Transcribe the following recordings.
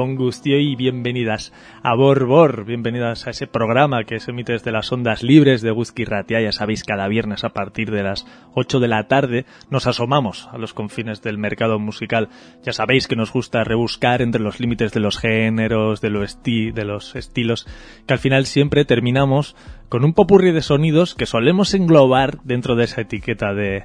Gustio y bienvenidas a Borbor, bienvenidas a ese programa que se emite desde las ondas libres de Ratia. Ya sabéis, cada viernes a partir de las 8 de la tarde nos asomamos a los confines del mercado musical. Ya sabéis que nos gusta rebuscar entre los límites de los géneros, de, de los estilos, que al final siempre terminamos con un popurrí de sonidos que solemos englobar dentro de esa etiqueta de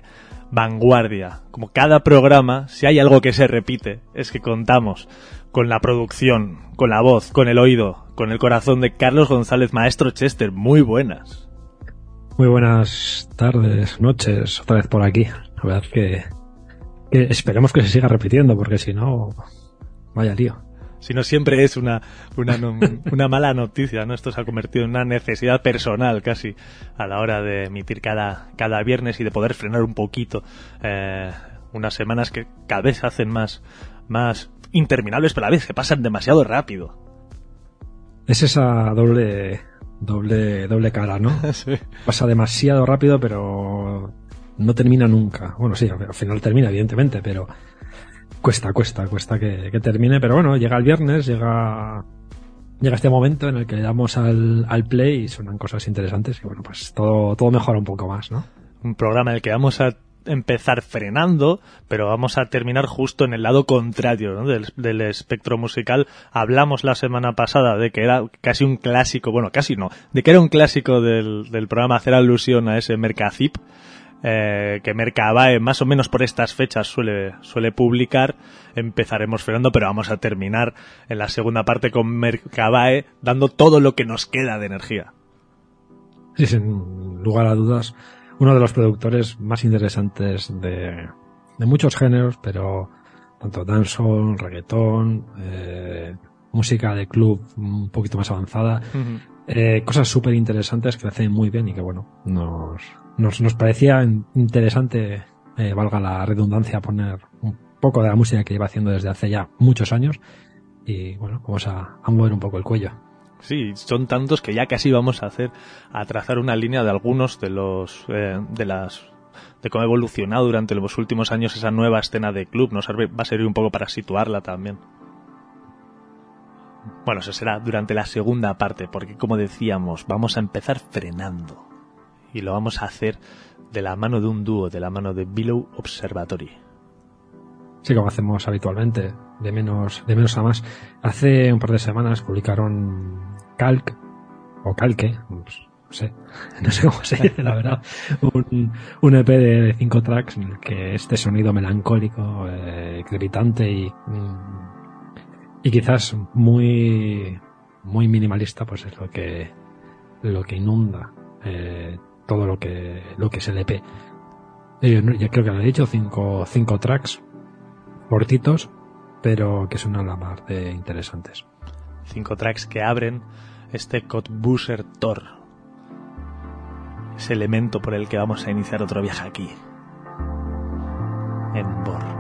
vanguardia. Como cada programa, si hay algo que se repite, es que contamos con la producción, con la voz, con el oído, con el corazón de Carlos González, maestro Chester. Muy buenas. Muy buenas tardes, noches, otra vez por aquí. La verdad que, que esperemos que se siga repitiendo, porque si no, vaya lío. Si no, siempre es una, una, una, mala noticia, ¿no? Esto se ha convertido en una necesidad personal casi a la hora de emitir cada, cada viernes y de poder frenar un poquito eh, unas semanas que cada vez hacen más, más interminables, pero a veces se pasan demasiado rápido. Es esa doble doble doble cara, ¿no? Pasa demasiado rápido, pero no termina nunca. Bueno, sí, al final termina, evidentemente, pero cuesta, cuesta, cuesta que, termine. Pero bueno, llega el viernes, llega llega este momento en el que le damos al, al play y suenan cosas interesantes y bueno, pues todo, todo mejora un poco más, ¿no? Un programa en el que vamos a empezar frenando, pero vamos a terminar justo en el lado contrario del, espectro musical. Hablamos la semana pasada de que era casi un clásico, bueno, casi no, de que era un clásico del, programa hacer alusión a ese Mercazip, eh, que Mercabae más o menos por estas fechas suele, suele publicar. Empezaremos frenando, pero vamos a terminar en la segunda parte con Mercabae dando todo lo que nos queda de energía. Sí, sin lugar a dudas uno de los productores más interesantes de, de muchos géneros, pero tanto dancehall, reggaetón, eh, música de club un poquito más avanzada, eh, cosas súper interesantes que hacen muy bien y que bueno, nos, nos, nos parecía interesante, eh, valga la redundancia, poner un poco de la música que lleva haciendo desde hace ya muchos años. Y bueno, vamos a, a mover un poco el cuello. Sí, son tantos que ya casi vamos a hacer, a trazar una línea de algunos de los, eh, de las, de cómo ha evolucionado durante los últimos años esa nueva escena de club. Nos va a servir un poco para situarla también. Bueno, eso será durante la segunda parte, porque como decíamos, vamos a empezar frenando. Y lo vamos a hacer de la mano de un dúo, de la mano de Billow Observatory. Sí, como hacemos habitualmente, de menos, de menos a más. Hace un par de semanas publicaron Calc, o Calque, pues, no sé, no sé cómo se dice la verdad, un, un EP de cinco tracks en el que este sonido melancólico, eh, gritante y, y quizás muy, muy minimalista, pues es lo que, lo que inunda eh, todo lo que, lo que es el EP. Yo, ya creo que lo he dicho, cinco, cinco tracks cortitos, pero que son a la mar de interesantes cinco tracks que abren este Cottbusser Tor, ese elemento por el que vamos a iniciar otro viaje aquí, en Bor.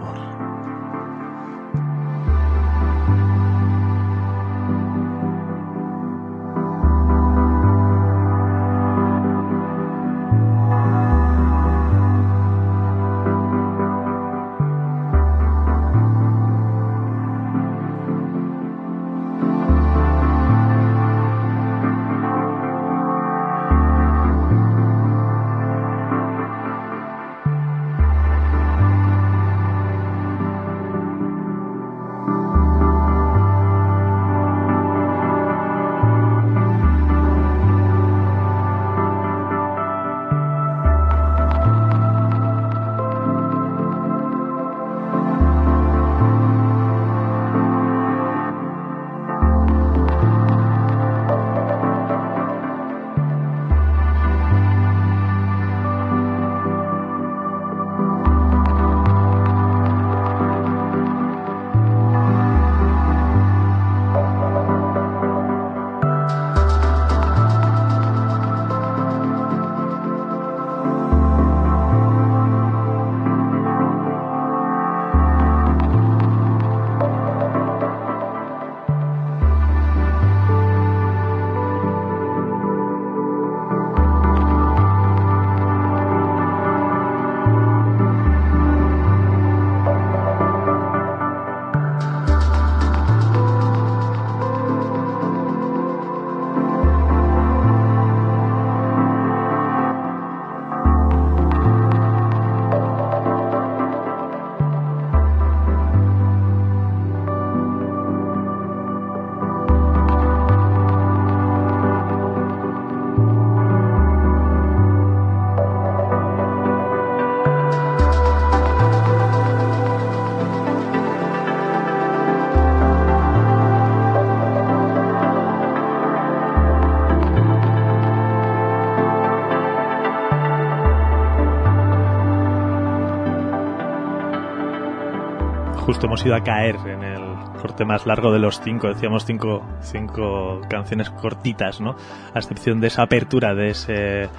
A caer en el corte más largo de los cinco. Decíamos cinco, cinco canciones cortitas, ¿no? A excepción de esa apertura de ese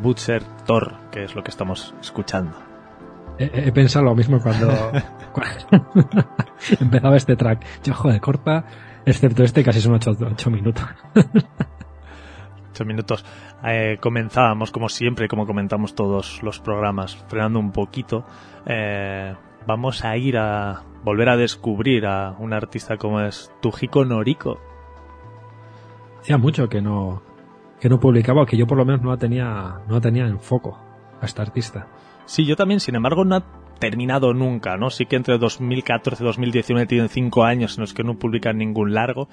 Butcher Thor, que es lo que estamos escuchando. He, pensado lo mismo cuando, empezaba este track. Yo, joder, corta, excepto este, casi son ocho, ocho minutos. ocho minutos. Eh, comenzábamos, como siempre, como comentamos todos los programas, frenando un poquito. Eh, vamos a ir a volver a descubrir a un artista como es Tujiko Noriko. Hacía mucho que no que no publicaba, que yo por lo menos no la tenía no la tenía en foco a esta artista. Sí, yo también, sin embargo, no ha terminado nunca, ¿no? Sí que entre 2014 y 2019 tienen cinco años en los que no publican ningún largo,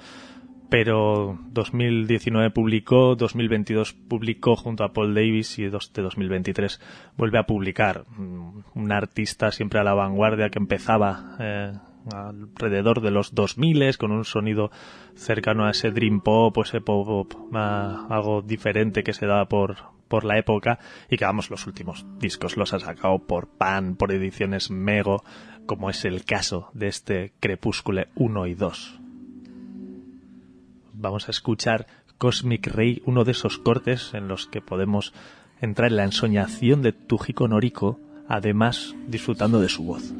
pero 2019 publicó, 2022 publicó junto a Paul Davis y de 2023 vuelve a publicar. Mm, un artista siempre a la vanguardia que empezaba eh, alrededor de los 2000 con un sonido cercano a ese dream pop ese pop, pop algo diferente que se daba por, por la época y que vamos los últimos discos los ha sacado por Pan, por ediciones Mego, como es el caso de este Crepúscule 1 y 2 vamos a escuchar Cosmic Ray, uno de esos cortes en los que podemos entrar en la ensoñación de Tujiko Noriko, además disfrutando de su voz.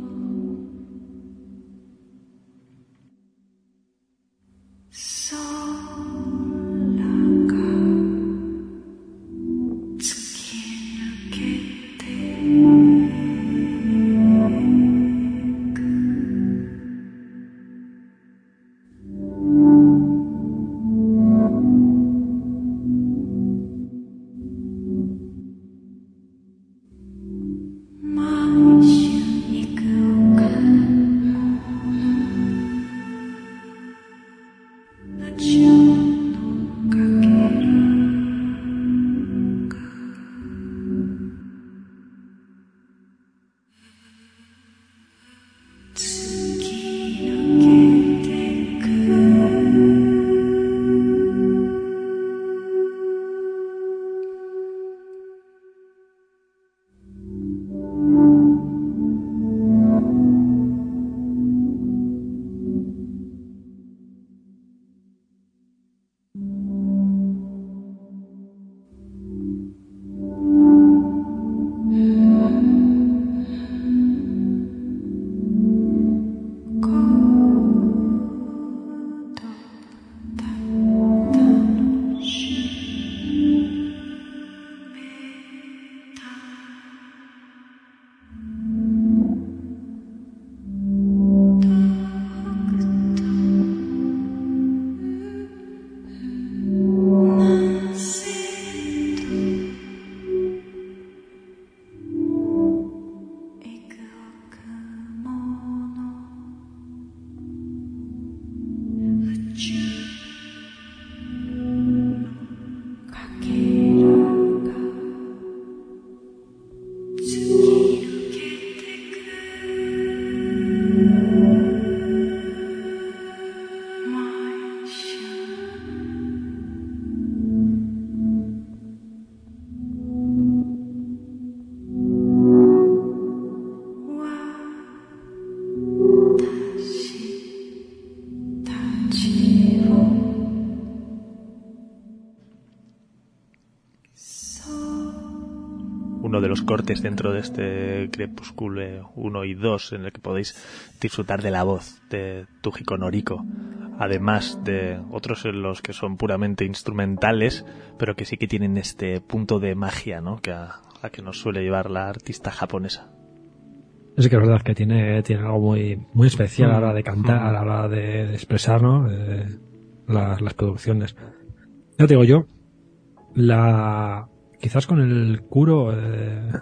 Cortes dentro de este Crepúsculo 1 y 2 en el que podéis disfrutar de la voz de Tujiko Noriko, además de otros en los que son puramente instrumentales, pero que sí que tienen este punto de magia, ¿no? Que a, que nos suele llevar la artista japonesa. Es que es verdad que tiene, tiene algo muy, muy especial a la hora de cantar, a la hora de, expresar, ¿no? las, las producciones. Ya te digo yo, la, quizás con el Curo eh,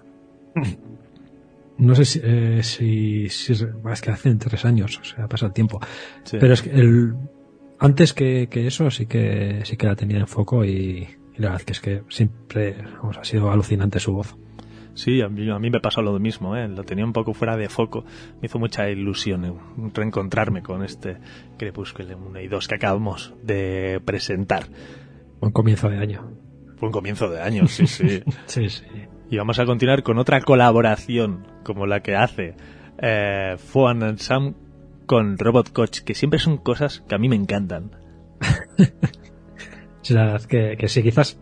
no sé si, eh, si, es que hace tres años o sea pasa el tiempo pero es que el antes que, eso sí que sí que la tenía en foco y, la verdad que es que siempre ha sido alucinante su voz Sí, a mí, a mí me pasa lo mismo, ¿eh? lo tenía un poco fuera de foco. Me hizo mucha ilusión eh, reencontrarme con este Crepúsculo 1 y 2 que acabamos de presentar. Buen comienzo de año un comienzo de año, sí, sí. sí, sí. Y vamos a continuar con otra colaboración como la que hace eh, and Sam con Robot Coach, que siempre son cosas que a mí me encantan. sí, la verdad que, que sí, quizás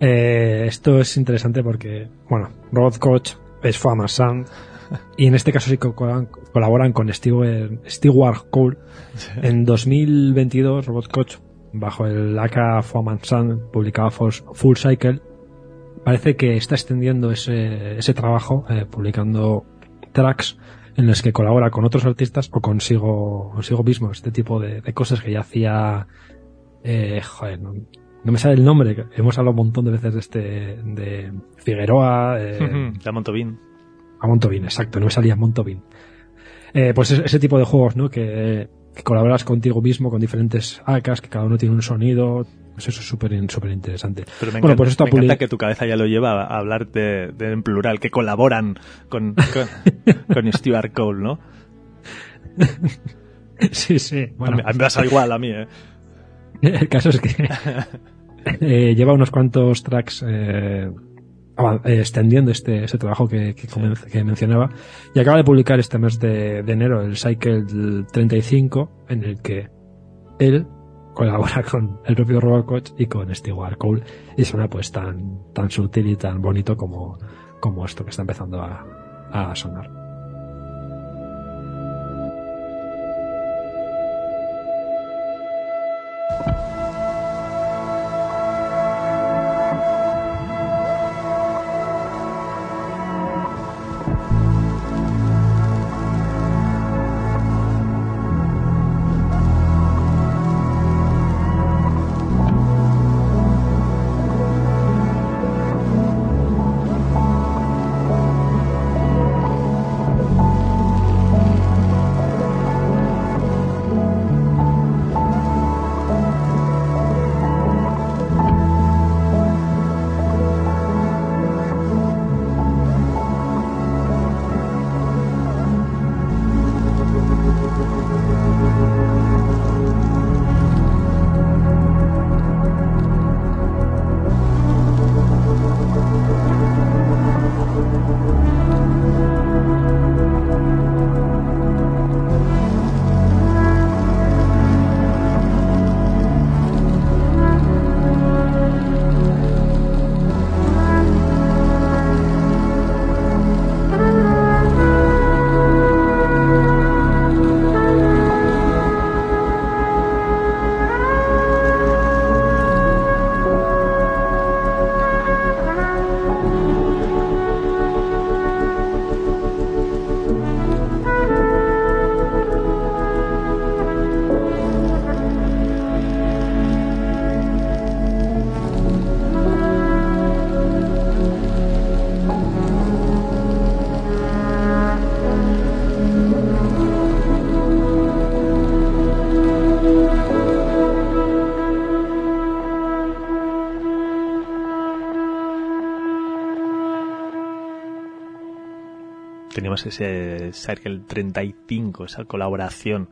eh, esto es interesante porque, bueno, Robot Coach es Foaman Sun y en este caso sí colaboran, con Stewart, Stewart Cole. En 2022, Robot Coach, bajo el AK Foaman Sun, publicaba Full Cycle. Parece que está extendiendo ese, ese trabajo, eh, publicando tracks en los que colabora con otros artistas o consigo, consigo mismo. Este tipo de, cosas que ya hacía, eh, joder, no, me sale el nombre. Hemos hablado un montón de veces de este, de Figueroa, eh, de. A exacto, no me salía Montovín. Eh, pues ese, tipo de juegos, ¿no? Que, colaboras contigo mismo con diferentes AKs, que cada uno tiene un sonido, pues eso es súper súper interesante. Pero me, bueno, encanta, pues esto me encanta que tu cabeza ya lo lleva a hablar de, en plural, que colaboran con, con, Stuart Cole, ¿no? sí, sí. Bueno, a mí, me pasa igual a mí, ¿eh? El caso es que eh, lleva unos cuantos tracks eh, extendiendo este, ese trabajo que, que, mencionaba. Y acaba de publicar este mes de, enero el Cycle 35 en el que él colabora con el propio Robot Coach y con Stewart Cole y suena pues tan, tan sutil y tan bonito como, como esto que está empezando a, a sonar. Ese Circle 35, esa colaboración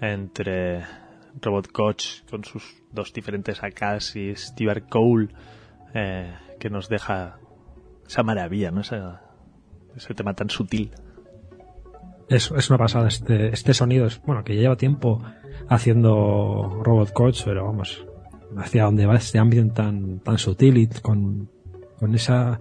entre Robot Coach con sus dos diferentes AKs y Stewart Cole, eh, que nos deja esa maravilla, ¿no? ese tema tan sutil. Es, es una pasada este, este sonido, es, bueno, que lleva tiempo haciendo Robot Coach, pero vamos, hacia dónde va este ambiente tan, tan sutil y con, con esa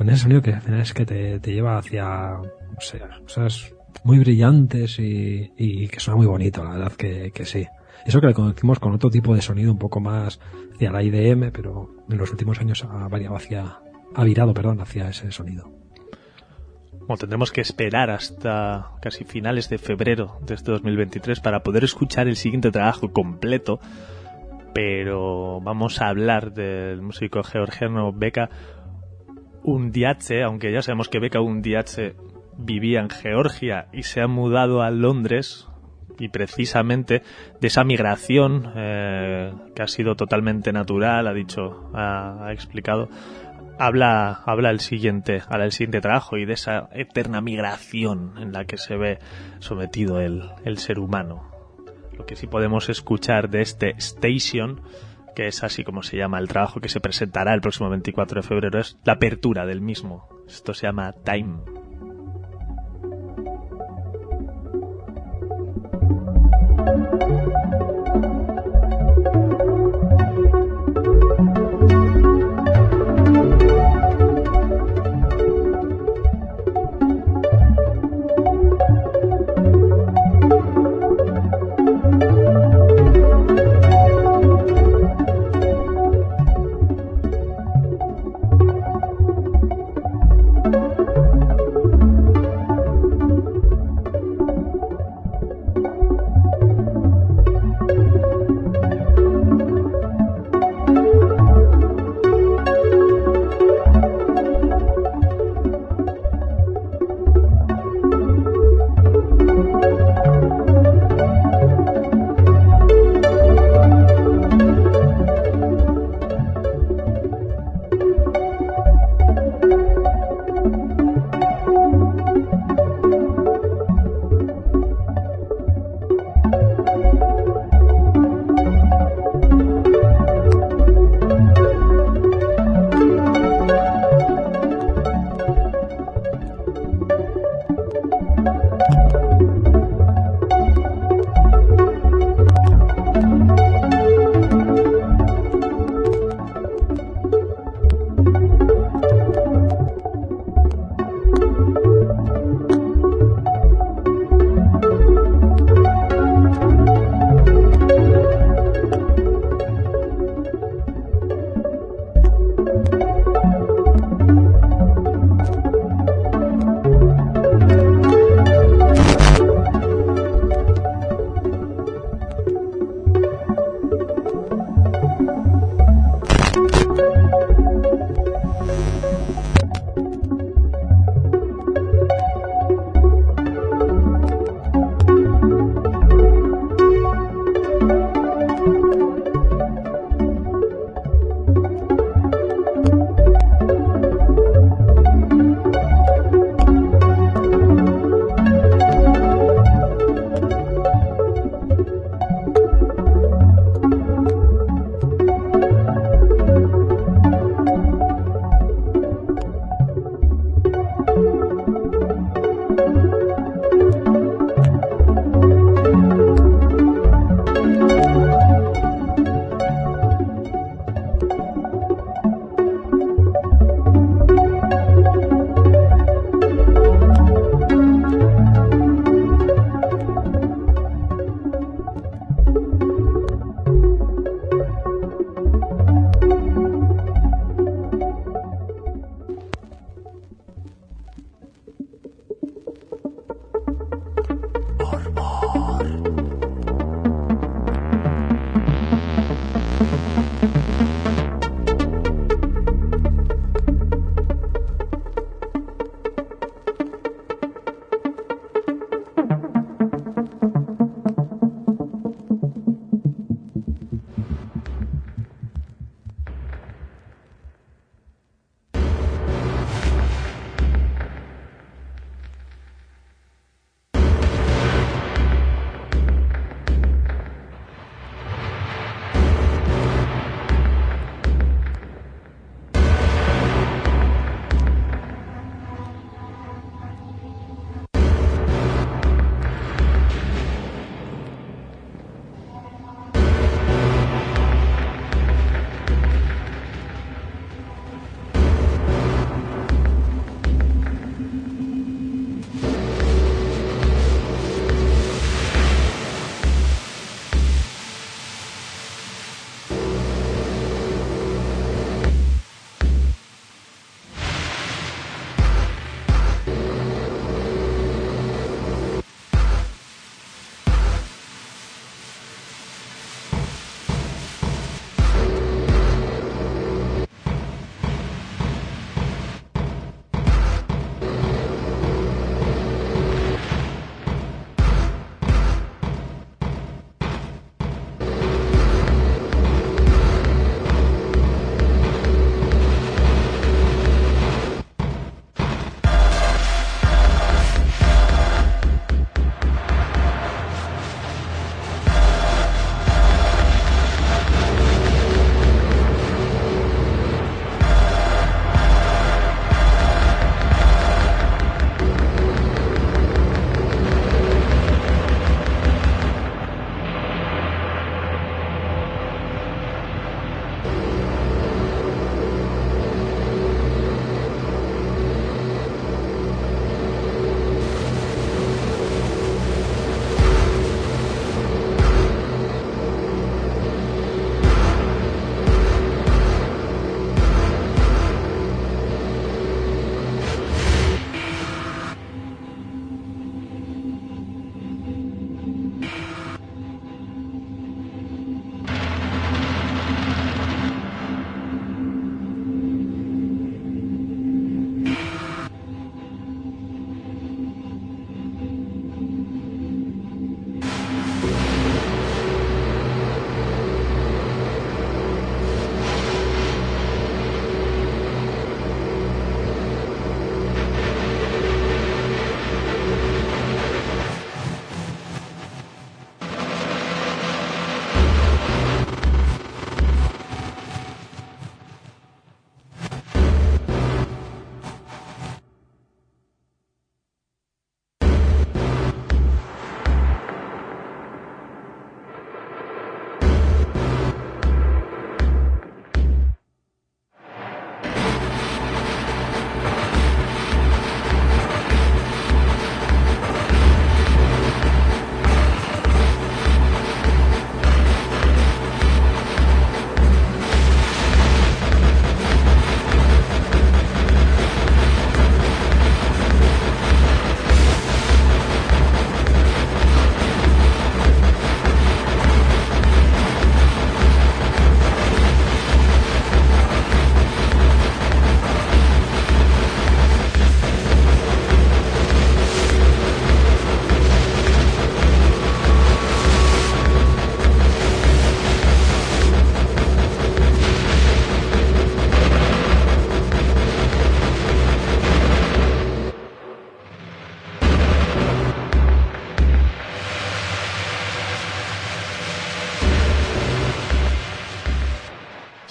con ese sonido que al final es que te, te lleva hacia o sea, cosas muy brillantes y, que suena muy bonito, la verdad que, sí. Eso que le conocimos con otro tipo de sonido un poco más hacia la IDM, pero en los últimos años ha variado hacia, ha virado, perdón, hacia ese sonido. Bueno, tendremos que esperar hasta casi finales de febrero de este 2023 para poder escuchar el siguiente trabajo completo, pero vamos a hablar del músico georgiano Beka Undiache, aunque ya sabemos que Beka Undiache vivía en Georgia y se ha mudado a Londres y precisamente de esa migración eh, que ha sido totalmente natural, ha dicho, ha, explicado, habla, habla el siguiente, habla el siguiente trabajo y de esa eterna migración en la que se ve sometido el, el ser humano. Lo que sí podemos escuchar de este Station, que es así como se llama el trabajo que se presentará el próximo 24 de febrero, es la apertura del mismo. Esto se llama Time.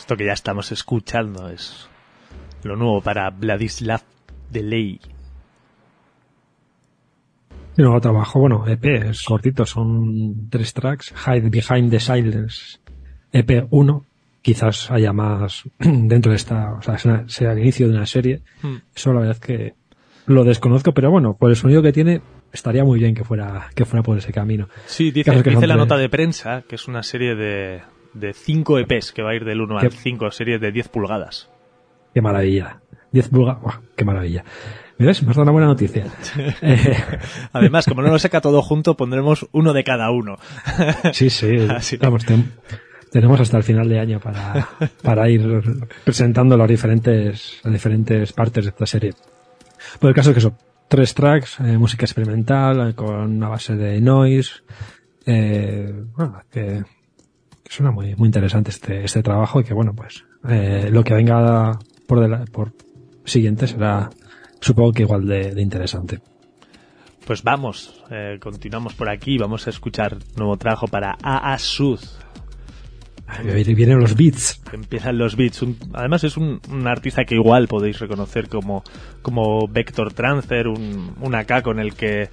Esto que ya estamos escuchando es lo nuevo para Vladislav Delay. Y nuevo trabajo, bueno, EP, es cortito, son tres tracks. Hide Behind the Silence, EP 1. Quizás haya más dentro de esta, o sea, sea el inicio de una serie. Hmm. Eso la verdad es que lo desconozco, pero bueno, por el sonido que tiene, estaría muy bien que fuera, que fuera por ese camino. Sí, dice, dice la nota de prensa que es una serie de, de 5 EPs que va a ir del 1 al 5, serie de 10 pulgadas. Qué maravilla. 10 pulgadas, qué maravilla. ¿Ves? Me has dado una buena noticia. Eh, Además, como no lo saca todo junto, pondremos uno de cada uno. sí, sí. Vamos, tenemos hasta el final de año para, para ir presentando las diferentes, las diferentes partes de esta serie. Por el caso es que son tres tracks, eh, música experimental, eh, con una base de noise, bueno, que suena muy, muy interesante este, este trabajo y que bueno, pues eh, lo que venga por, de por siguiente será supongo que igual de, interesante. Pues vamos, eh, continuamos por aquí, vamos a escuchar nuevo trabajo para AA Sud. Vienen los beats. Empiezan los beats. además es un, artista que igual podéis reconocer como, como Vector Transfer, un, un AK con el que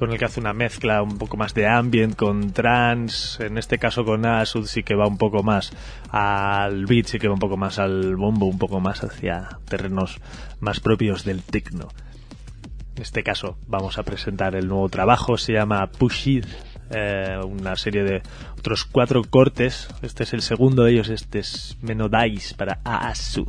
con el que hace una mezcla un poco más de ambient con trance, en este caso con Asud sí que va un poco más al beat, sí que va un poco más al bombo, un poco más hacia terrenos más propios del techno. En este caso vamos a presentar el nuevo trabajo, se llama Push It, eh, una serie de otros cuatro cortes, este es el segundo de ellos, este es Menodice para Asud.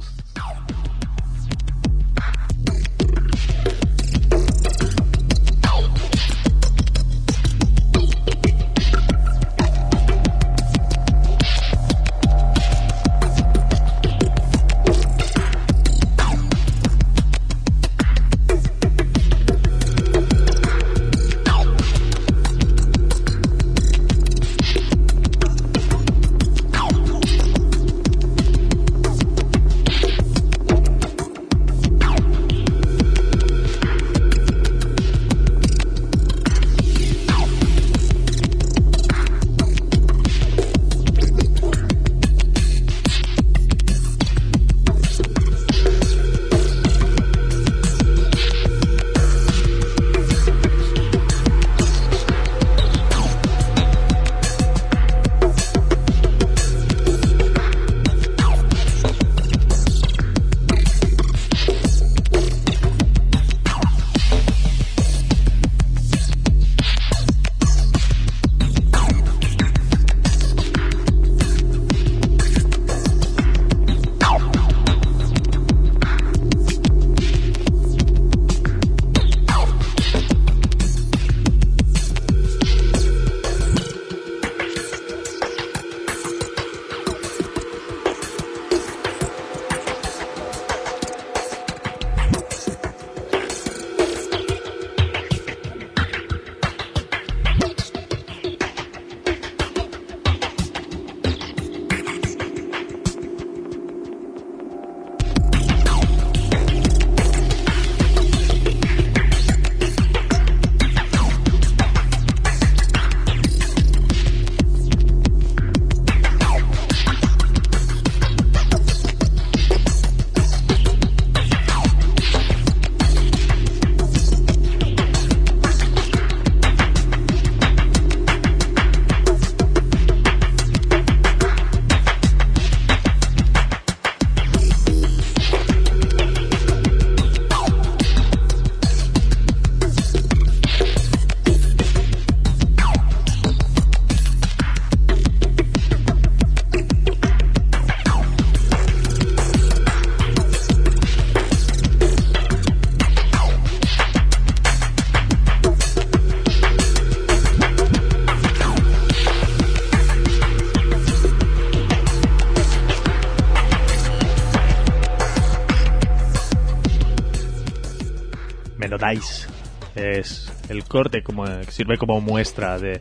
Corte como sirve como muestra de,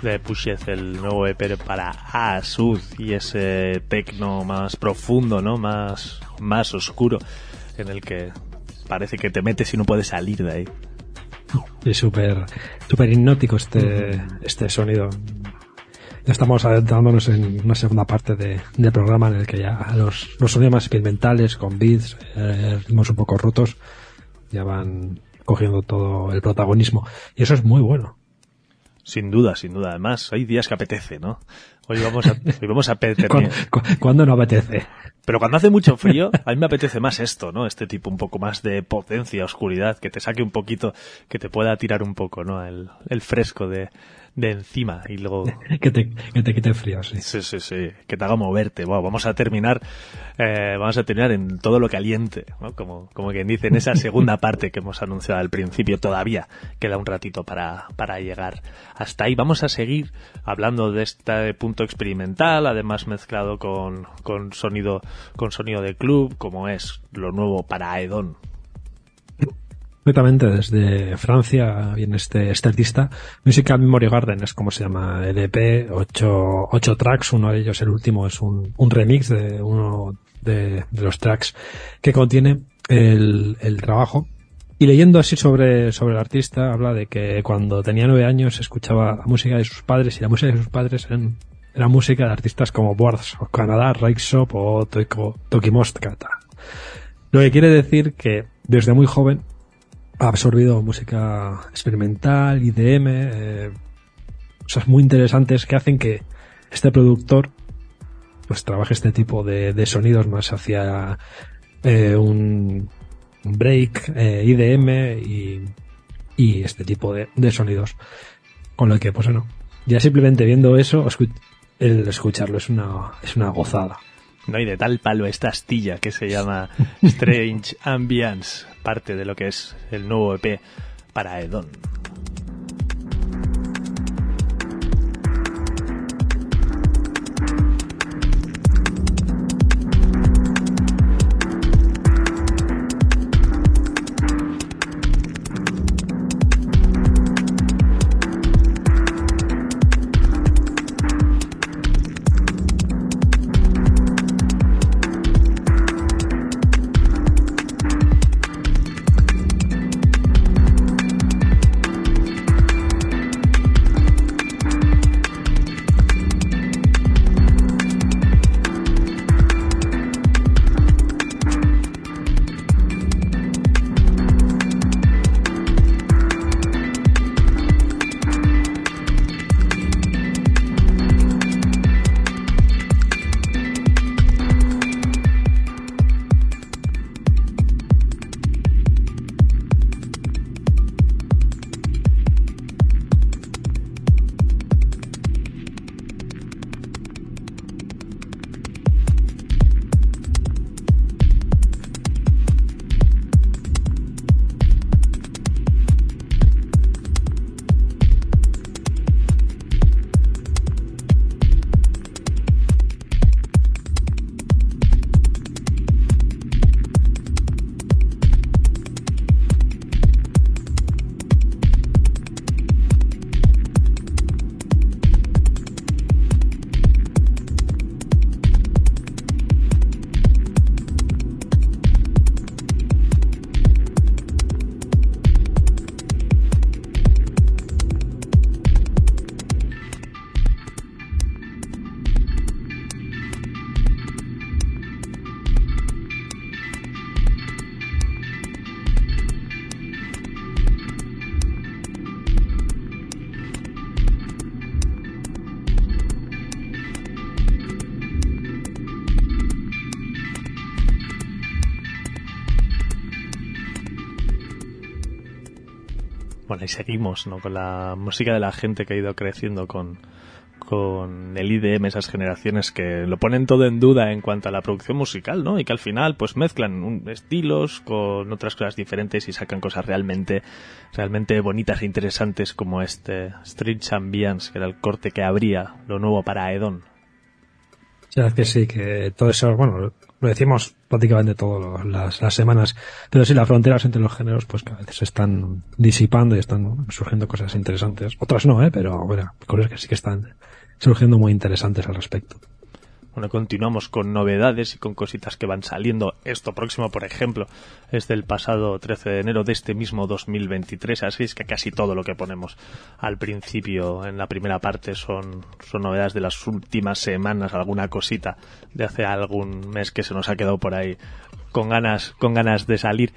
de Pushes, el nuevo EP para Asud y ese tecno más profundo, ¿no? Más, más oscuro en el que parece que te metes y no puedes salir de ahí. Es súper súper hipnótico este, este sonido. estamos adentrándonos en una segunda parte de, del programa en el que ya los, los sonidos más experimentales, con beats, eh, ritmos un poco rotos, ya van cogiendo todo el protagonismo. Y eso es muy bueno. Sin duda, sin duda. Además, hay días que apetece, ¿no? Hoy vamos a, hoy vamos a ¿Cuándo, ¿Cuándo no apetece? Pero cuando hace mucho frío, a mí me apetece más esto, ¿no? Este tipo un poco más de potencia, oscuridad, que te saque un poquito, que te pueda tirar un poco, ¿no? El, el fresco de, de encima y luego... que, te, que te quite frío, sí. Sí, sí, sí. Que te haga moverte. Bueno, vamos a terminar, eh, vamos a terminar en todo lo caliente, ¿no? Como, como quien dice, en esa segunda parte que hemos anunciado al principio. Todavía queda un ratito para, para llegar hasta ahí. Vamos a seguir hablando de este punto experimental, además mezclado con, con sonido, con sonido de club, como es lo nuevo para Aedon. Completamente desde Francia viene este, este artista. Musical Memory Garden es como se llama EDP, ocho, ocho tracks, uno de ellos, el último, es un, un remix de uno de, de, los tracks que contiene el, el trabajo. Y leyendo así sobre, sobre el artista, habla de que cuando tenía nueve años escuchaba la música de sus padres y la música de sus padres eran, era música de artistas como Boards o Canadá, Raikshop o Tokimost Kata. Lo que quiere decir que desde muy joven ha absorbido música experimental, IDM, eh, cosas muy interesantes que hacen que este productor pues trabaje este tipo de, de sonidos más hacia eh, un, break, eh, IDM y, y, este tipo de, de, sonidos. Con lo que, pues bueno, ya simplemente viendo eso, el escucharlo es una, es una gozada. No hay de tal palo esta astilla que se llama Strange Ambience, parte de lo que es el nuevo EP para Edon. Seguimos, ¿no? Con la música de la gente que ha ido creciendo con, con el IDM, esas generaciones que lo ponen todo en duda en cuanto a la producción musical, ¿no? Y que al final, pues mezclan un, estilos con otras cosas diferentes y sacan cosas realmente, realmente bonitas e interesantes como este Street Ambience, que era el corte que abría lo nuevo para Edon. Que sí, que todo eso, bueno, lo decimos prácticamente todas las, las, semanas, pero sí, las fronteras entre los géneros, pues cada vez se están disipando y están surgiendo cosas interesantes. Otras no, ¿eh? Pero bueno, cosas que sí que están surgiendo muy interesantes al respecto. Bueno, continuamos con novedades y con cositas que van saliendo. Esto próximo, por ejemplo, es del pasado 13 de enero de este mismo 2023, así es que casi todo lo que ponemos al principio, en la primera parte, son, son novedades de las últimas semanas, alguna cosita de hace algún mes que se nos ha quedado por ahí con ganas, con ganas de salir.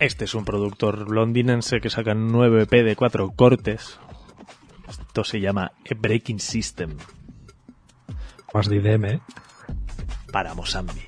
Este es un productor londinense que saca un nuevo EP de cuatro cortes. Esto se llama A Breaking System. Más de IDM, ¿eh? Para Mozambique.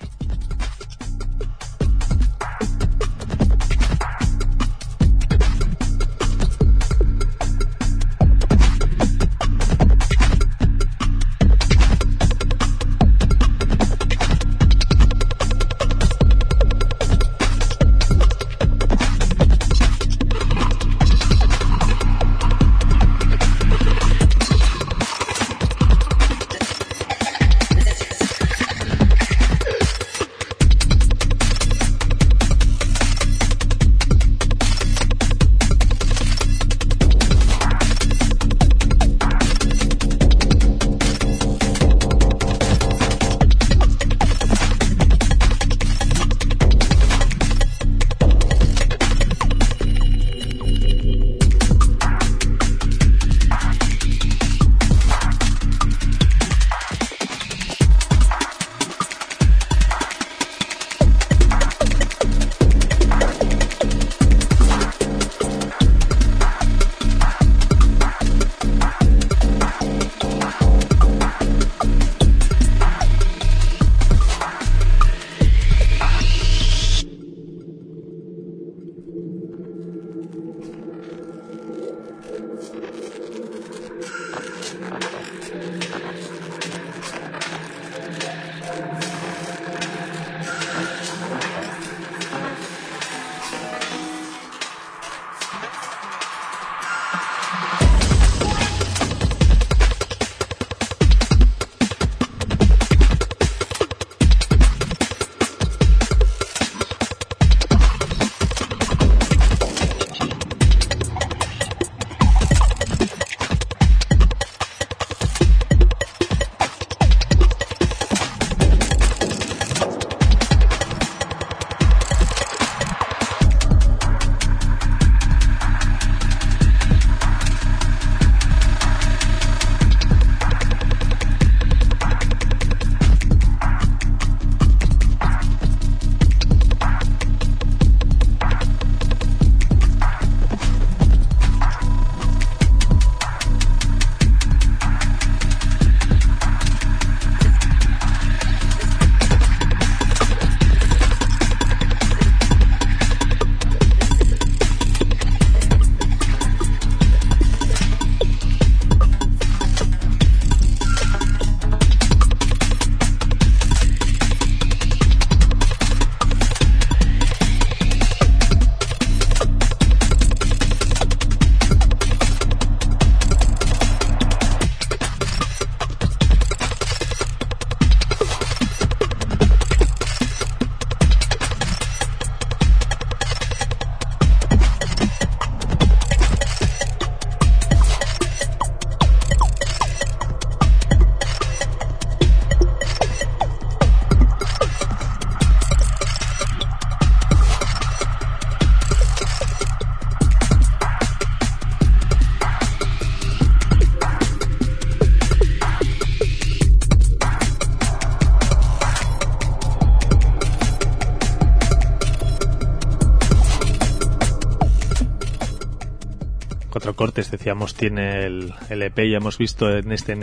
Cortes, decíamos, tiene el, el EP, ya hemos visto en este, en,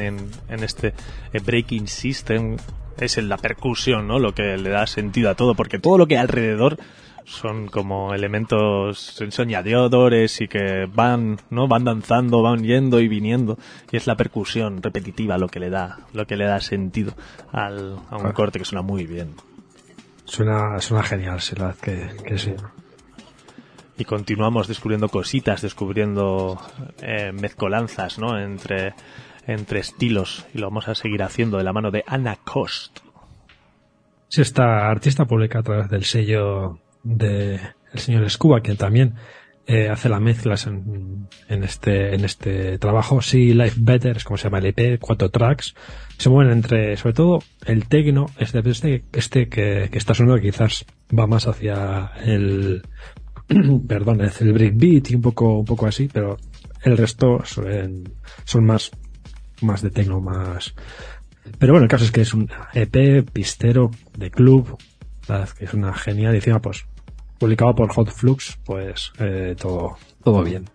en este eh, Breaking System, es en la percusión, ¿no? Lo que le da sentido a todo, porque todo lo que hay alrededor son como elementos soñadores y que van, ¿no? Van danzando, van yendo y viniendo. Y es la percusión repetitiva lo que le da, lo que le da sentido al, a un corte que suena muy bien. Suena, suena genial, sí, la verdad que, que sí y continuamos descubriendo cositas, descubriendo eh, mezcolanzas, ¿no? Entre, entre estilos y lo vamos a seguir haciendo de la mano de Anna Cost. Sí, esta artista publica a través del sello de el señor Scuba, que también eh, hace las mezclas en, en, este en este trabajo. Sí, Life Better es como se llama el EP, cuatro tracks. Se mueven entre, sobre todo, el techno, este, este, este que, que está sonando quizás va más hacia el, perdón, el breakbeat y un poco, un poco así, pero el resto son, son más, más de techno, más, pero bueno, el caso es que es un EP pistero de club, que es una genial y encima pues publicado por Hot Flux, pues eh, todo, todo bien.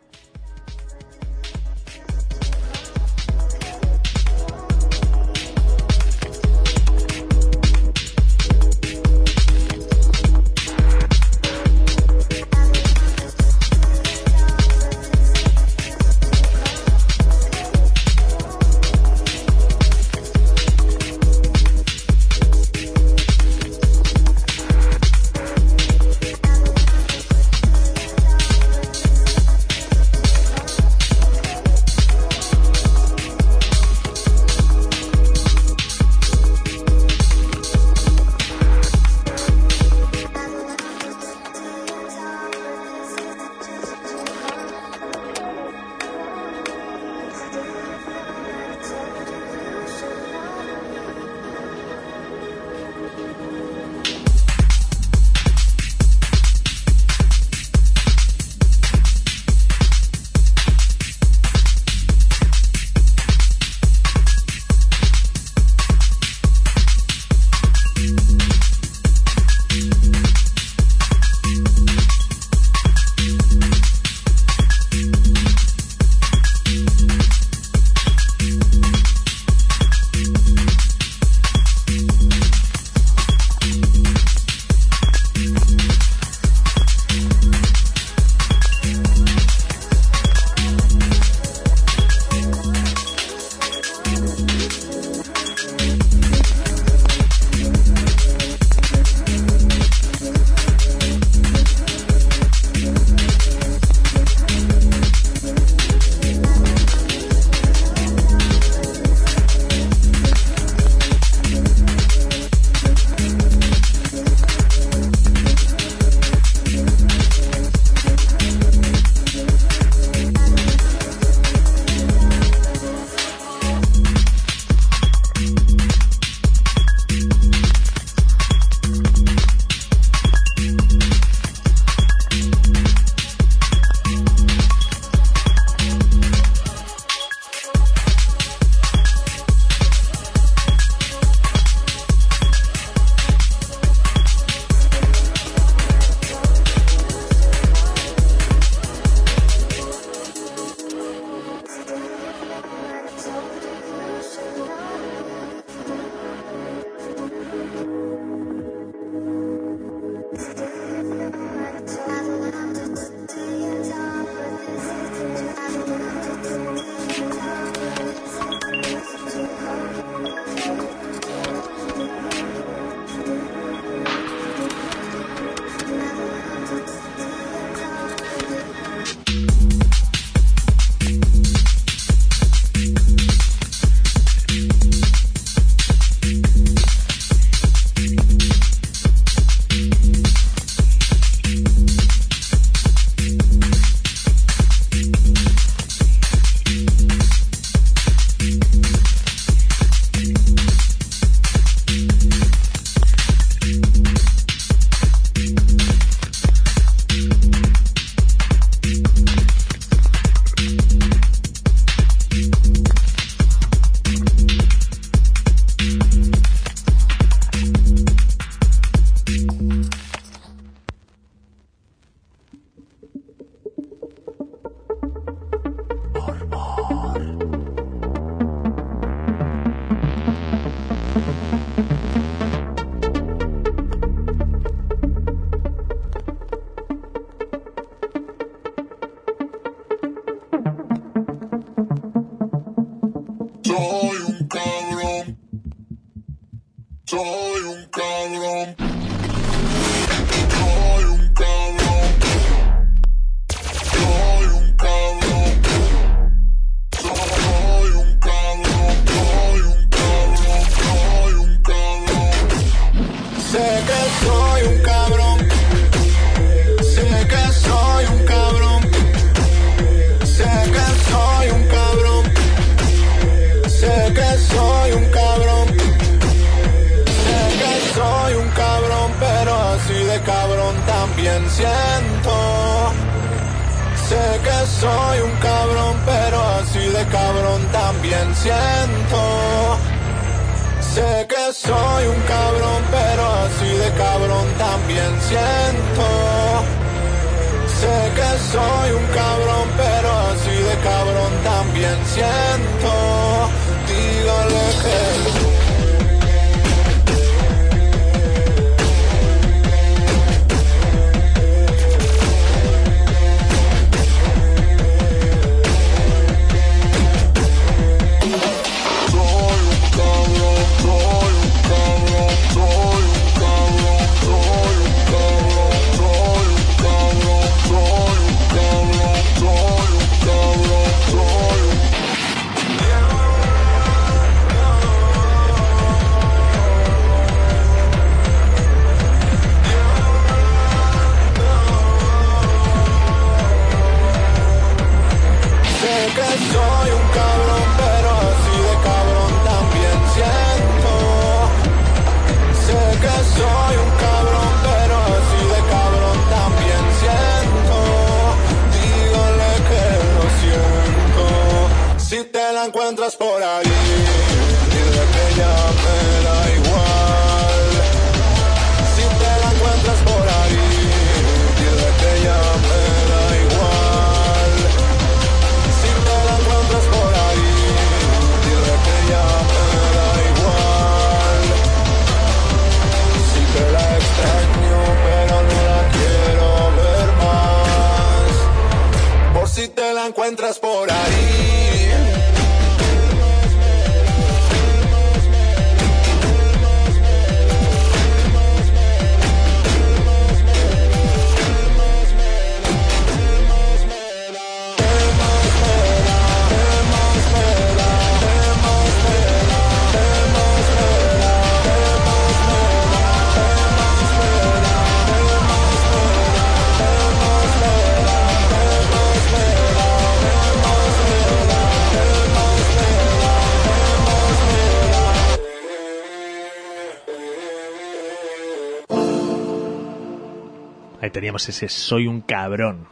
Teníamos ese Soy un cabrón,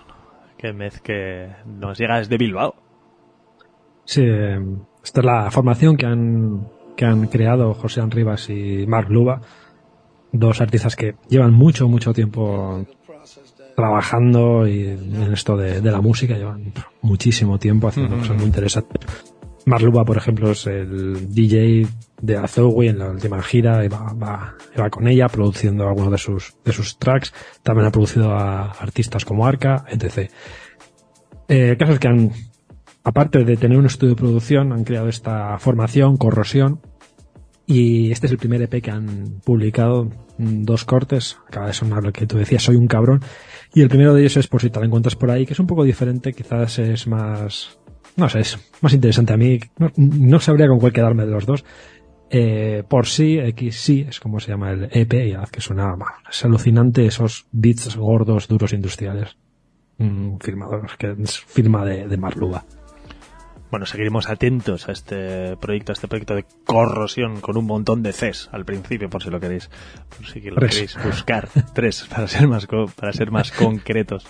que, mez que nos llega desde Bilbao. Sí, esta es la formación que han, que han creado José Rivas y Mark Luba, dos artistas que llevan mucho, mucho tiempo trabajando y en esto de, de la música, llevan muchísimo tiempo haciendo cosas muy interesantes. Marluba, por ejemplo, es el DJ de Azowie en la última gira y va, va, va, con ella produciendo algunos de sus, de sus tracks. También ha producido a artistas como Arca, etc. Eh, casos que han, aparte de tener un estudio de producción, han creado esta formación, Corrosión, y este es el primer EP que han publicado, dos cortes, acaba de sonar lo que tú decías, soy un cabrón, y el primero de ellos es por si te la encuentras por ahí, que es un poco diferente, quizás es más, no sé, es más interesante a mí. No, no sabría con cuál quedarme de los dos. Eh, por sí, X sí, es como se llama el EP, y haz que suena, es alucinante esos beats gordos, duros industriales. Mm, firmador, que es firma de, de Marluba. Bueno, seguiremos atentos a este proyecto, a este proyecto de corrosión con un montón de Cs al principio, por si lo queréis, por si lo Tres. queréis buscar. Tres, para ser más, para ser más concretos.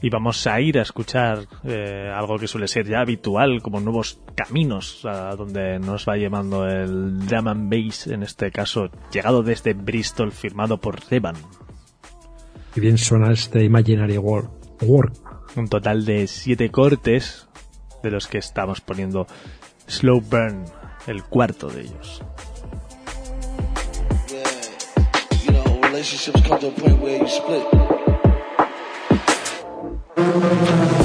Y vamos a ir a escuchar eh, algo que suele ser ya habitual, como nuevos caminos a donde nos va llevando el drum and bass, en este caso llegado desde Bristol, firmado por Revan. Y bien suena este Imaginary World. Un total de siete cortes, de los que estamos poniendo Slow Burn, el cuarto de ellos. Yeah. You know, Thank you.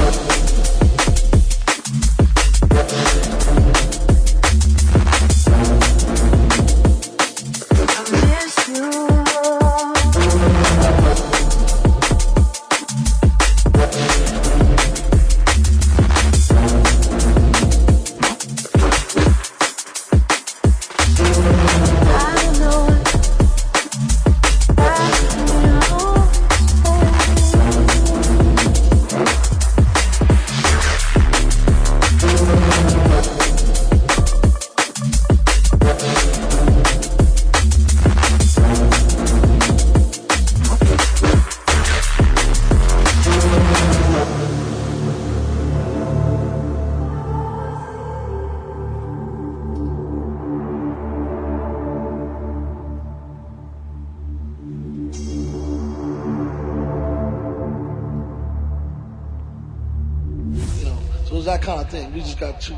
That kind of thing. We just got too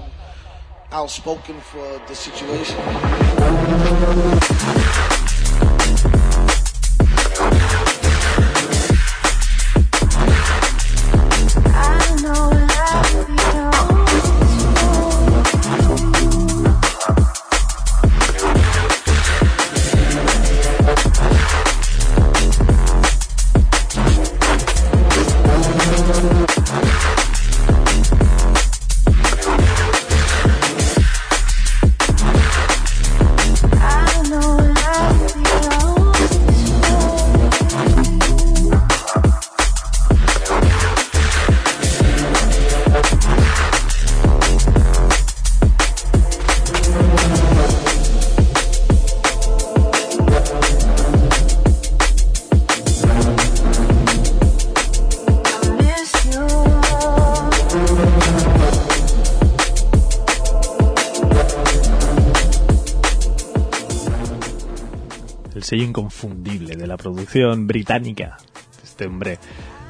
outspoken for the situation. Inconfundible de la producción británica. Este hombre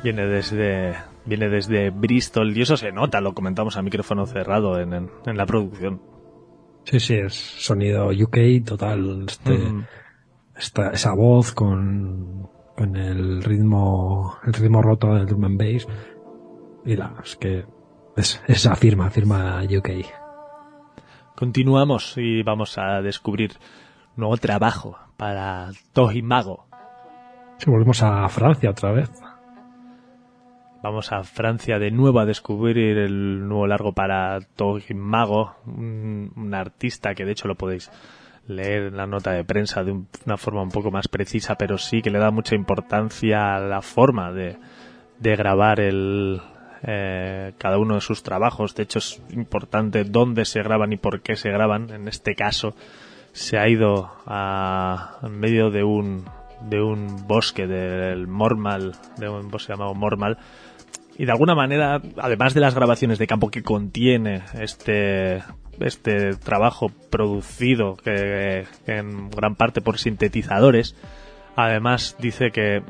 viene desde viene desde Bristol y eso se nota, lo comentamos a micrófono cerrado en, en- en la producción. Sí, sí, es sonido UK total. Este, Mm. esta- esa voz con, con el ritmo, el ritmo roto del drum and bass. Y la, es que es, es afirma, afirma UK. Continuamos y vamos a descubrir nuevo trabajo para Tohi Mago. Si volvemos a Francia otra vez. Vamos a Francia de nuevo a descubrir el nuevo largo para Tohi Mago, un, un artista que de hecho lo podéis leer en la nota de prensa de un- una forma un poco más precisa, pero sí que le da mucha importancia a la forma de, de grabar el, eh, cada uno de sus trabajos. De hecho, es importante dónde se graban y por qué se graban. En este caso, se ha ido a, en medio de un, de un bosque del Mormal, de un bosque llamado Mormal, y de alguna manera, además de las grabaciones de campo que contiene este este trabajo producido que, en gran parte por sintetizadores, además dice que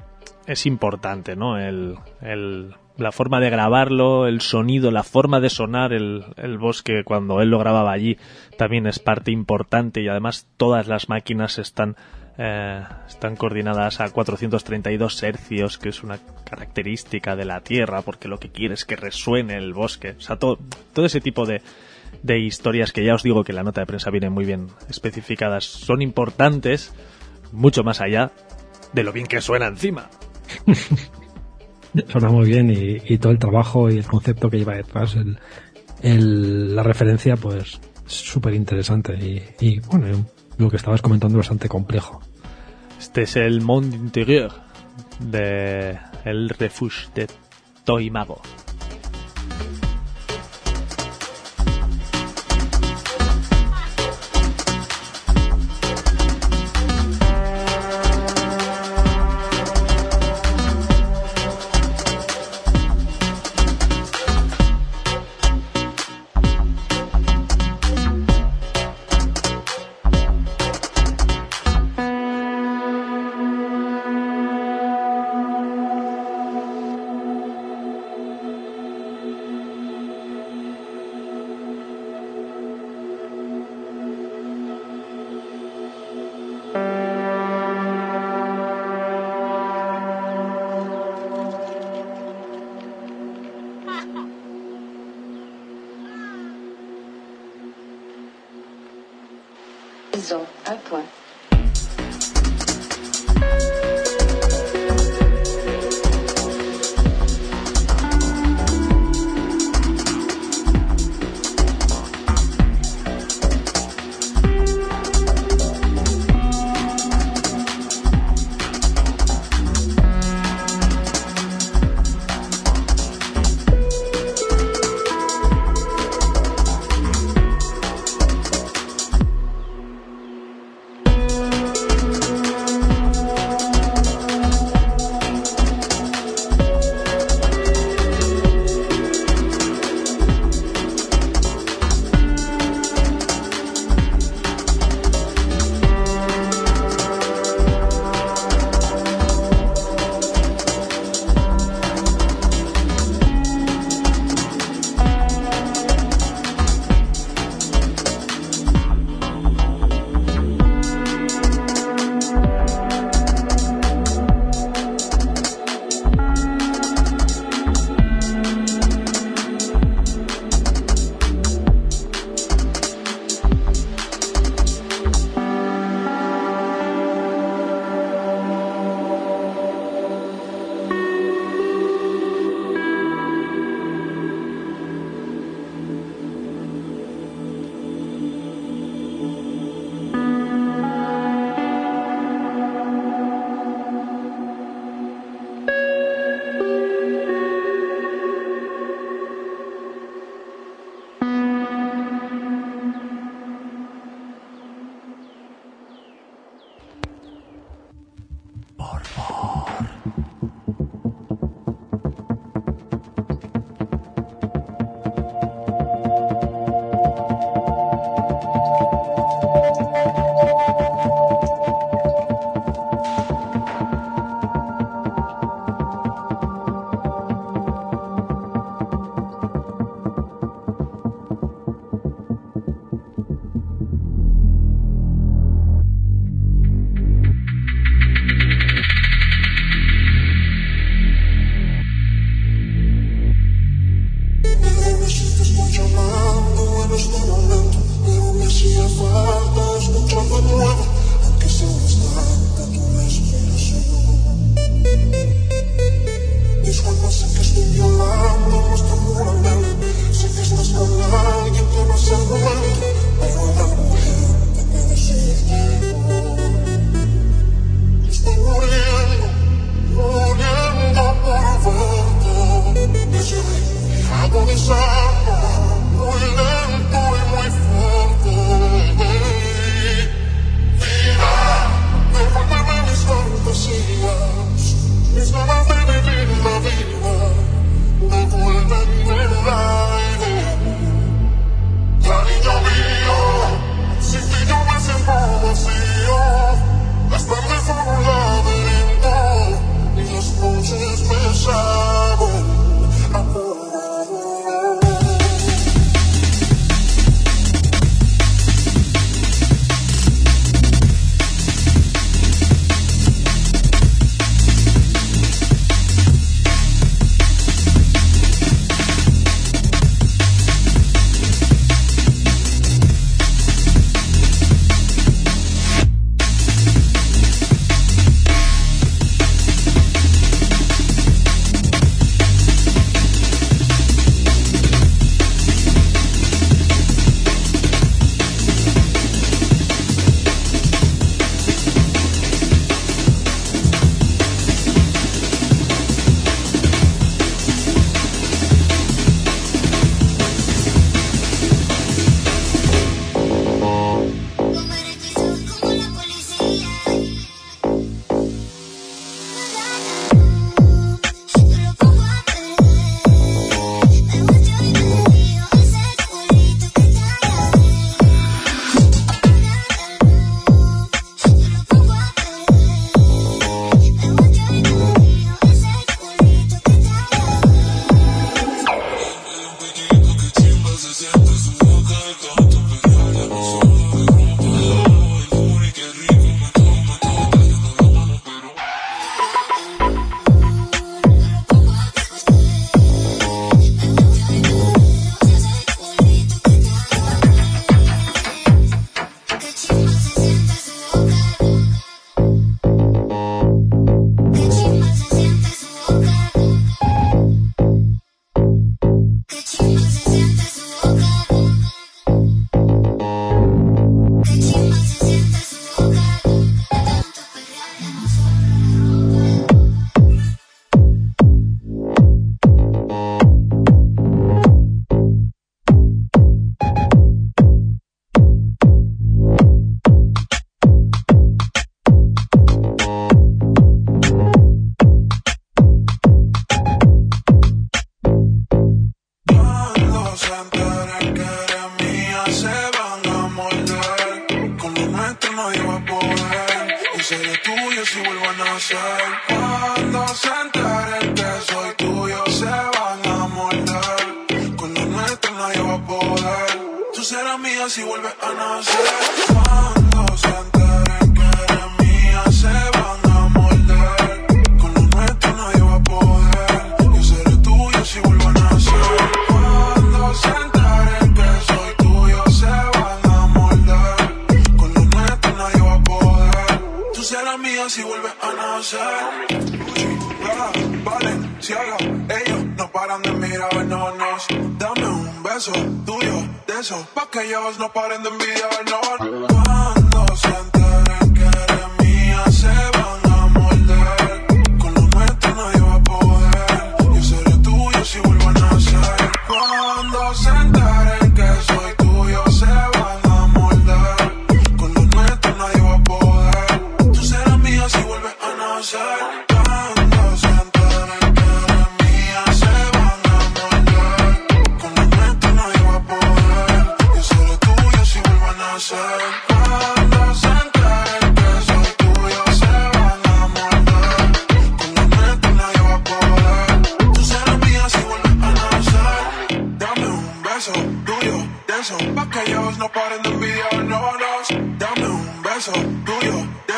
es importante, ¿no? El, el- la forma de grabarlo, el sonido, la forma de sonar el, el bosque cuando él lo grababa allí también es parte importante y además todas las máquinas están eh, están coordinadas a 432 hercios, que es una característica de la Tierra, porque lo que quiere es que resuene el bosque. O sea, todo, todo ese tipo de, de historias que ya os digo que la nota de prensa viene muy bien especificadas, son importantes, mucho más allá de lo bien que suena encima. Suena muy bien y, todo el trabajo y el concepto que lleva detrás, el, la referencia, pues súper interesante y, bueno, lo que estabas comentando bastante complejo. Este es el Monde Intérieur de El Refuge de Toy Ils ont un point.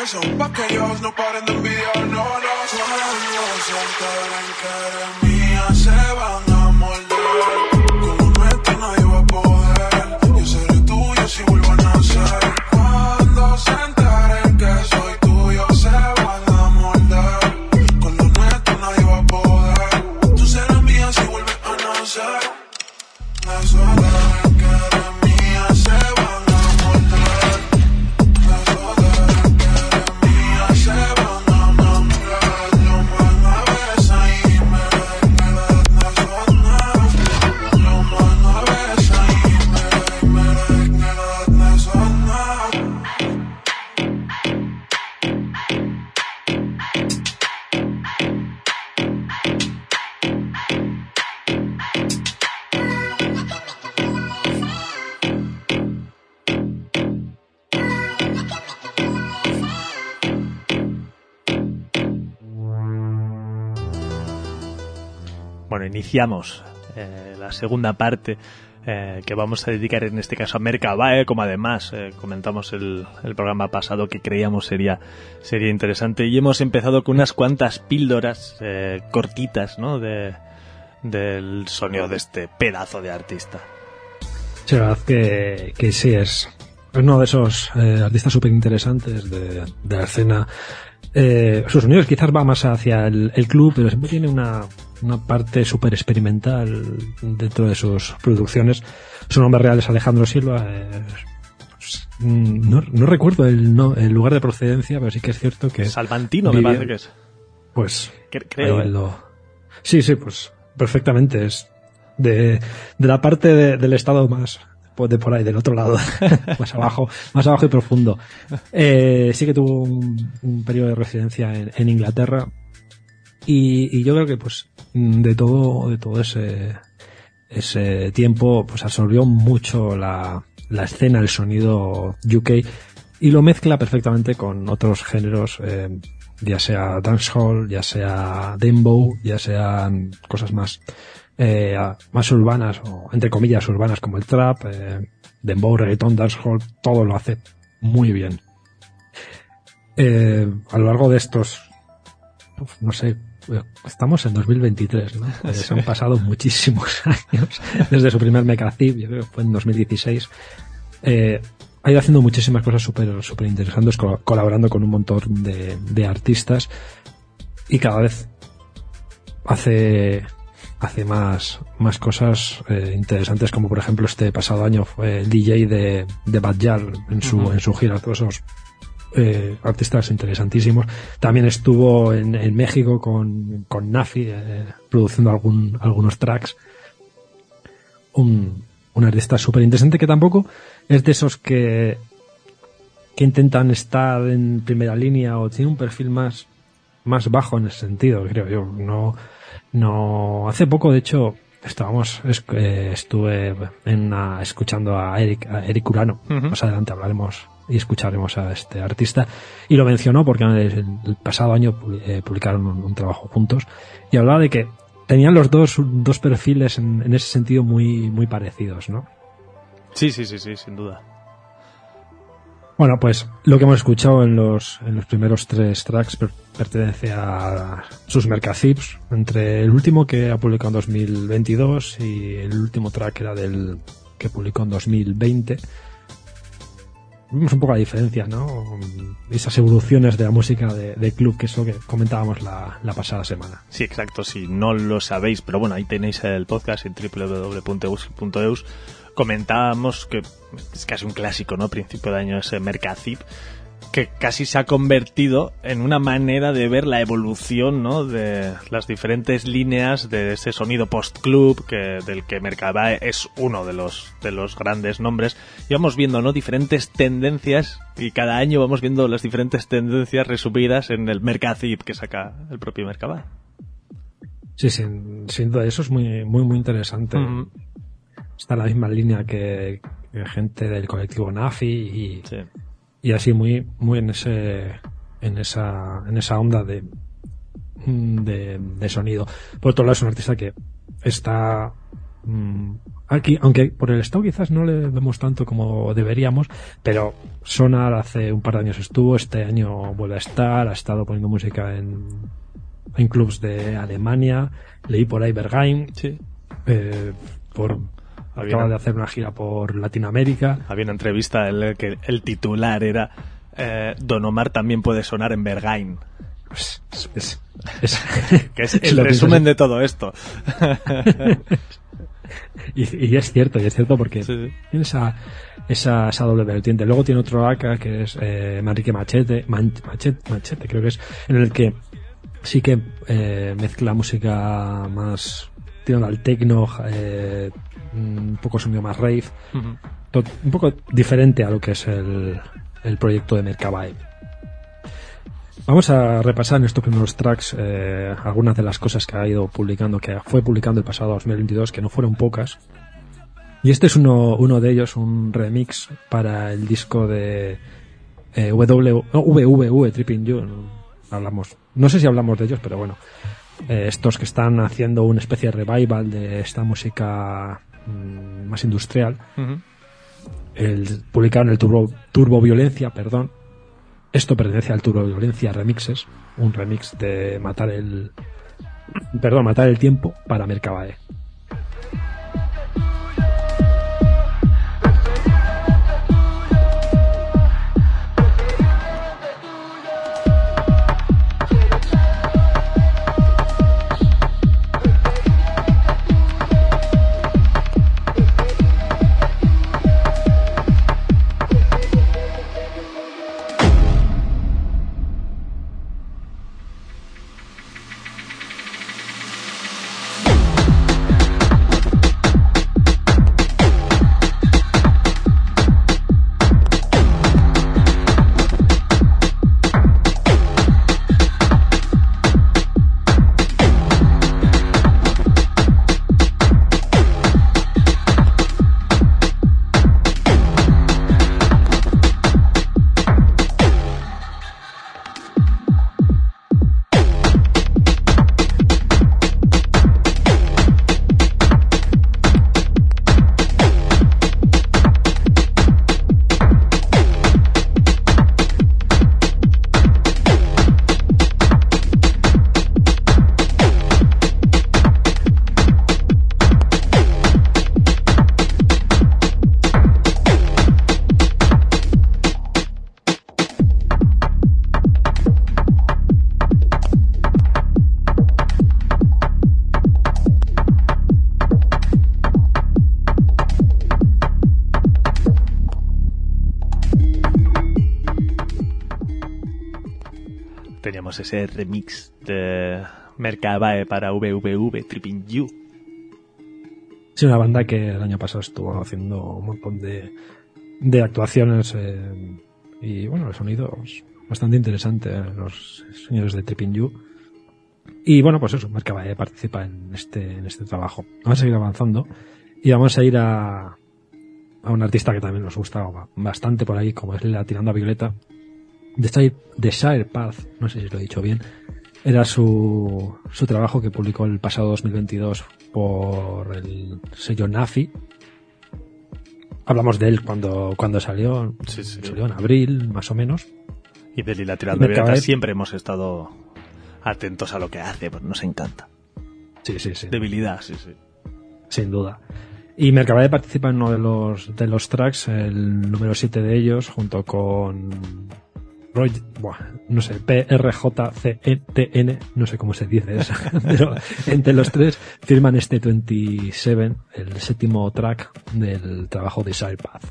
Eso, pa' que ellos no paren de envidiarnos. Cuando se enteren que eres iniciamos eh, la segunda parte eh, que vamos a dedicar en este caso a Mercabae, como además eh, comentamos el, programa pasado que creíamos sería, sería interesante. Y hemos empezado con unas cuantas píldoras cortitas ¿no? de, del sonido de este pedazo de artista. Sí, que, que sí, es uno de esos artistas súper interesantes de, de la escena. Sus sonidos quizás va más hacia el club, pero siempre tiene una, una parte súper experimental dentro de sus producciones. Su nombre real es Alejandro Silva. eh, pues, no, no recuerdo el, no, el lugar de procedencia, pero sí que es cierto que... Salvantino me parece que es. Pues Cre- creo, ¿eh? lo- Sí, sí, pues perfectamente. Es de, de la parte de- del estado más pues, de por ahí, del otro lado, más abajo, más abajo y profundo. Eh, sí que tuvo un, un periodo de residencia en, en Inglaterra y, y yo creo que pues de todo, de todo ese ese tiempo pues absorbió mucho la, la escena, el sonido UK y lo mezcla perfectamente con otros géneros, eh, ya sea dancehall, ya sea dembow, ya sean cosas más eh, más urbanas o entre comillas urbanas como el trap, eh, dembow, reggaeton, dancehall, todo lo hace muy bien. Eh, a lo largo de estos, no sé, estamos en 2023, ¿no? Se han pasado muchísimos años desde su primer Mecacip, yo creo que fue en 2016. Eh, ha ido haciendo muchísimas cosas súper súper interesantes, co- colaborando con un montón de, de artistas y cada vez hace hace más más cosas eh, interesantes como por ejemplo este pasado año fue el DJ de, de en su en su gira todos esos eh, artistas interesantísimos. También estuvo en, en México con, con Nafi eh, produciendo algún, algunos tracks. Un, un artista súper interesante que tampoco es de esos que que intentan estar en primera línea o tiene un perfil más más bajo en ese sentido creo yo. No no hace poco de hecho estábamos es- eh, estuve en una- escuchando a Eric a Eric Urano. Más adelante hablaremos y escucharemos a este artista y lo mencionó porque el, pasado año eh, publicaron un, un trabajo juntos y hablaba de que tenían los dos dos perfiles en, en ese sentido muy muy parecidos no Sí, sí, sí, sí, sin duda. Bueno, pues lo que hemos escuchado en los, en los primeros tres tracks per- pertenece a sus Mercacips, entre el último que ha publicado en 2022 y el último track era del que publicó en 2020. Vemos un poco la diferencia, ¿no? Esas evoluciones de la música de, de club, que es lo que comentábamos la, la pasada semana. Sí, exacto, si no lo sabéis, pero bueno, ahí tenéis el podcast en www.eus.eus. Comentábamos que es casi un clásico, ¿no? Principio de año ese Mercazip, que casi se ha convertido en una manera de ver la evolución, ¿no? De las diferentes líneas de ese sonido post-club, que, del que Mercabae es uno de los, de los grandes nombres. Y vamos viendo, ¿no? Diferentes tendencias y cada año vamos viendo las diferentes tendencias resumidas en el Mercazip que saca el propio Mercabae. Sí, sin, sin duda, eso es muy, muy, muy interesante. Ujú. Está en la misma línea que, que gente del colectivo Nafi y, Sí. Y así muy muy en ese en esa en esa onda de de, de sonido por otro lado es un artista que está mm, aquí, aunque por el estado quizás no le vemos tanto como deberíamos, pero Sonar hace un par de años estuvo, este año vuelve a estar, ha estado poniendo música en, en clubs de Alemania, leí por ahí Berghain, Sí. eh, por, Acaba de hacer una gira por Latinoamérica. Había una entrevista en la que el titular era eh, Don Omar también puede sonar en Bergain. Es, es- es- Que es es el resumen de todo esto. y, y es cierto, y es cierto porque Sí, sí. tiene esa, esa, esa doble vertiente. Luego tiene otro acá que es eh, Manrique Machete, Man- Machete, Machete, creo que es, en el que sí que eh, mezcla música más tirando al techno, eh, un poco sonido más rave, un poco diferente a lo que es el, el proyecto de Mercabae. Vamos a repasar en estos primeros tracks eh, algunas de las cosas que ha ido publicando, que fue publicando el pasado 2022, que no fueron pocas. Y este es uno, uno de ellos, un remix para el disco de eh, W, no, Tripping You. No, hablamos, no sé si hablamos de ellos, pero bueno. Eh, estos que están haciendo una especie de revival de esta música más industrial el, publicaron el Turbo, Turbo Violencia, perdón. Esto pertenece al Turbo Violencia Remixes, un remix de matar el, perdón, matar el tiempo para Mercabae. Ese remix de Mercabae para VVV Tripping You. Es una banda que el año pasado estuvo haciendo un montón de, actuaciones eh, y bueno, el sonido es bastante interesante, eh, los señores de Tripping You. Y bueno, pues eso, Mercabae participa en este, en este trabajo. Vamos a seguir avanzando y vamos a ir a, a un artista que también nos gusta ba- bastante por ahí, como es la Tirando Violeta. Desire, Desire Path, no sé si lo he dicho bien, era su, su trabajo que publicó el pasado 2022 por el sello Nafi. Hablamos de él cuando, cuando salió, Sí, sí. salió en abril, más o menos. Y de Lila Tirando Violeta siempre hemos estado atentos a lo que hace, pues nos encanta. Sí, sí, sí. Debilidad, sí, sí. Sin duda. Y Mercabae participa en uno de los, de los tracks, el número 7 de ellos, junto con Roy, buah, no sé, PRJCETN, no sé cómo se dice eso, pero entre los tres firman este 27, el séptimo track del trabajo de Sire Path.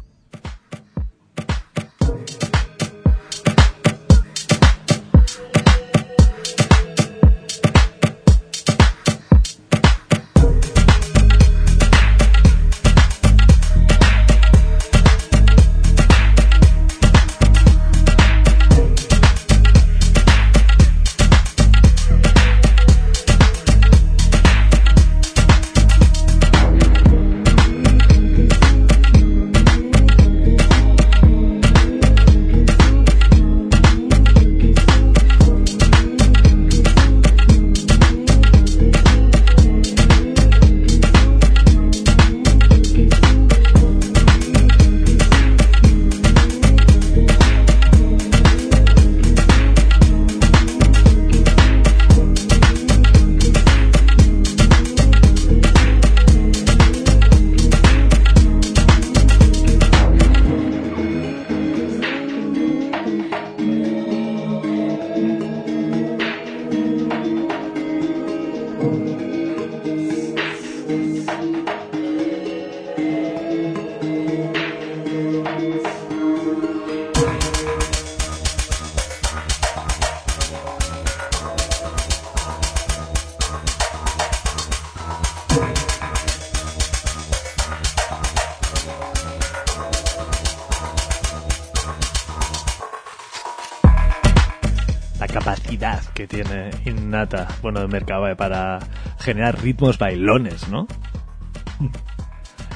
Bueno, de Mercabae para generar ritmos bailones, ¿no?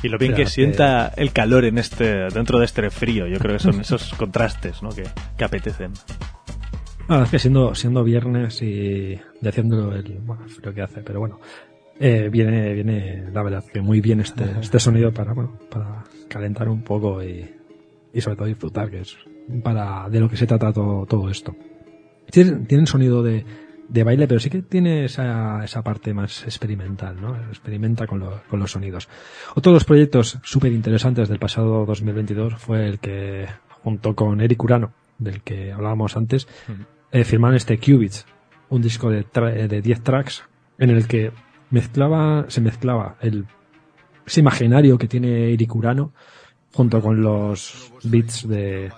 Y lo bien que sienta el calor en este, dentro de este frío, yo creo que son esos contrastes, ¿no? Que, que apetecen. La verdad es que siendo, siendo viernes y, y haciendo el bueno, frío que hace, pero bueno, eh, viene, viene la verdad que muy bien este, este sonido para, bueno, para calentar un poco y, y sobre todo disfrutar, que es para de lo que se trata todo, todo esto. Tienen, tienen sonido de, de baile, pero sí que tiene esa, esa parte más experimental, ¿no? Experimenta con, lo- con los sonidos. Otro de los proyectos súper interesantes del pasado 2022 fue el que, junto con Eric Urano, del que hablábamos antes, eh, firmaron este Qubits, un disco de, tra- eh, de 10 tracks en el que mezclaba, se mezclaba el, ese imaginario que tiene Eric Urano junto con los beats de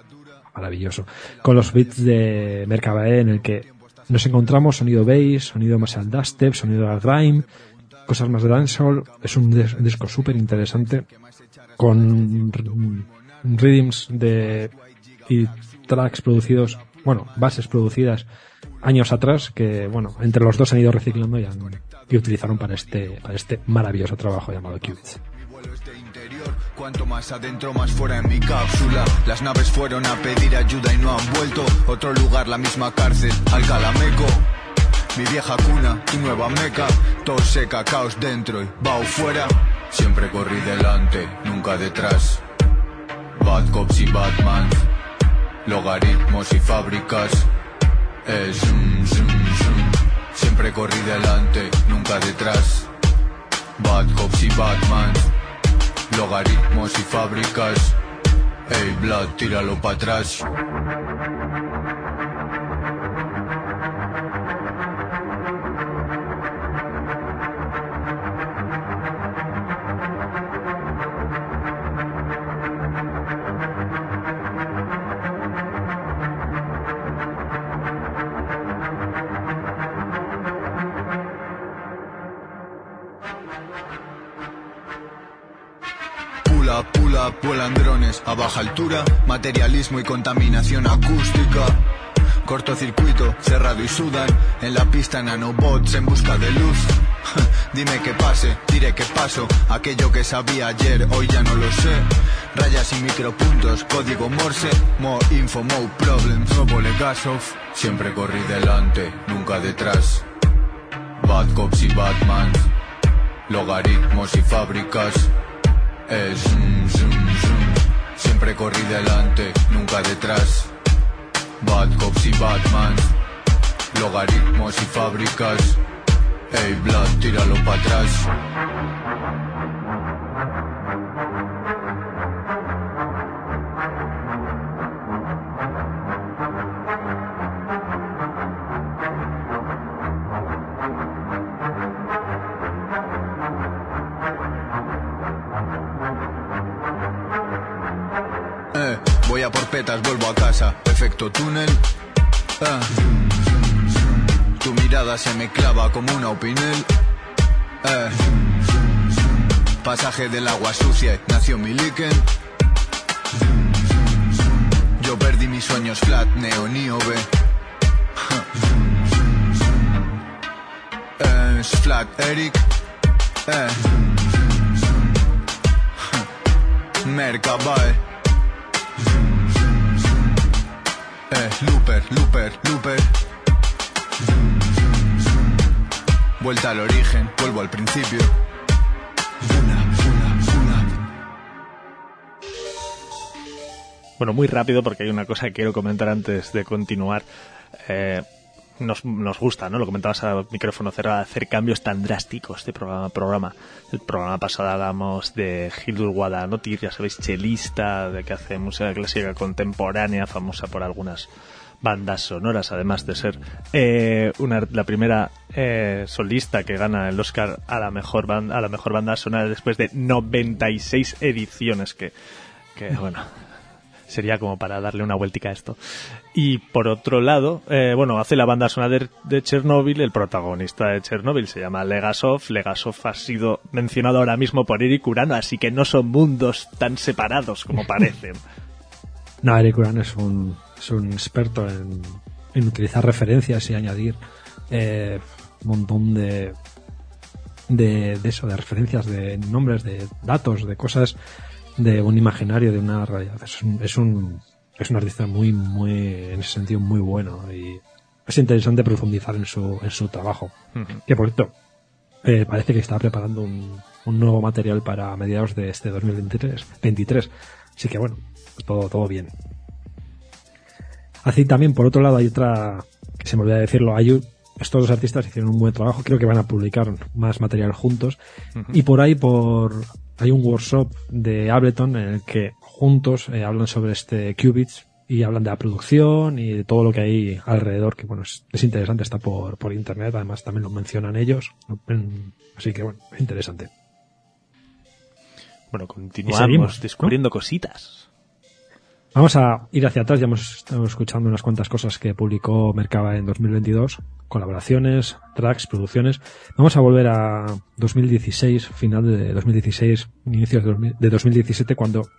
maravilloso con los beats de Mercabae en el que nos encontramos sonido bass, sonido más al dubstep, sonido al grime, cosas más de dancehall. Es un, dis- un disco súper interesante con rhythms de y tracks producidos, bueno, bases producidas años atrás que, bueno, entre los dos han ido reciclando y, han, y utilizaron para este, para este maravilloso trabajo llamado Qubits. Cuanto más adentro más fuera en mi cápsula. Las naves fueron a pedir ayuda y no han vuelto. Otro lugar, la misma cárcel, Alcalameco. Mi vieja cuna, tu nueva meca. Todo seca, caos dentro y bao fuera. Siempre corrí delante, nunca detrás. Bad cops y Batman. Logaritmos y fábricas. El zoom, zoom, zoom. Siempre corrí delante, nunca detrás. Bad cops y Batman. Logaritmos y fábricas. Ey, Blood, tíralo para atrás. Vuelan drones a baja altura, materialismo y contaminación acústica. Cortocircuito, cerrado y sudan, en la pista nanobots en busca de luz. Dime que pase, diré que paso, aquello que sabía ayer, hoy ya no lo sé. Rayas y micropuntos, código morse, more info, more problems. Nuevo Legasov, siempre corrí delante, nunca detrás. Bad cops y Batman, logaritmos y fábricas. El zoom, zoom. Siempre corrí delante, nunca detrás. Bad cops y Batman. Logaritmos y fábricas. Ey, Blood, tíralo para atrás. Vuelvo a casa. Efecto túnel. Eh. Tu mirada se me clava como una opinel. Eh. Pasaje del agua sucia, nació mi líquen. Yo perdí mis sueños flat, neo, níobe. Eh, es flat, Eric. Eh. Mercabae. Looper, looper, looper. Vuelta al origen, vuelvo al principio. Bueno, muy rápido porque hay una cosa que quiero comentar antes de continuar. Eh, nos, nos gusta, ¿no? Lo comentabas a micrófono cerrado, hacer cambios tan drásticos de programa a programa. El programa pasado hablamos de Hildur Guadanotir, ya sabéis, chelista, de que hace música clásica contemporánea, famosa por algunas bandas sonoras, además de ser eh, una, la primera eh, solista que gana el Oscar a la mejor banda, a la mejor banda sonora después de 96 ediciones que, que bueno, sería como para darle una vueltica a esto. Y por otro lado, eh, bueno, hace la banda sonora de, de Chernobyl, el protagonista de Chernobyl se llama Legasov. Legasov ha sido mencionado ahora mismo por Eric Urano, así que no son mundos tan separados como parecen. No, Eric Uran es un, es un experto en, en utilizar referencias y añadir eh, un montón de, de, de eso, de referencias, de nombres, de datos, de cosas de un imaginario, de una realidad. Es un, es un, es un artista muy, muy, en ese sentido, muy bueno y es interesante profundizar en su, en su trabajo. Que por cierto, eh, parece que está preparando un, un nuevo material para mediados de este 2023. 23. Así que bueno, todo, todo bien. Así también, por otro lado, hay otra, que se me olvidó decirlo, hay un- estos dos artistas hicieron un buen trabajo, creo que van a publicar más material juntos. Y por ahí, por, hay un workshop de Ableton en el que juntos eh, hablan sobre este Qubits y hablan de la producción y de todo lo que hay alrededor, que bueno, es, es interesante, está por, por internet, además también lo mencionan ellos. Así que bueno, es interesante. Bueno, continuamos seguimos, ¿no? descubriendo cositas. Vamos a ir hacia atrás, ya hemos estado escuchando unas cuantas cosas que publicó Mercaba en 2022, colaboraciones, tracks, producciones. Vamos a volver a 2016, final de 2016, inicios de 2000 de 2017, cuando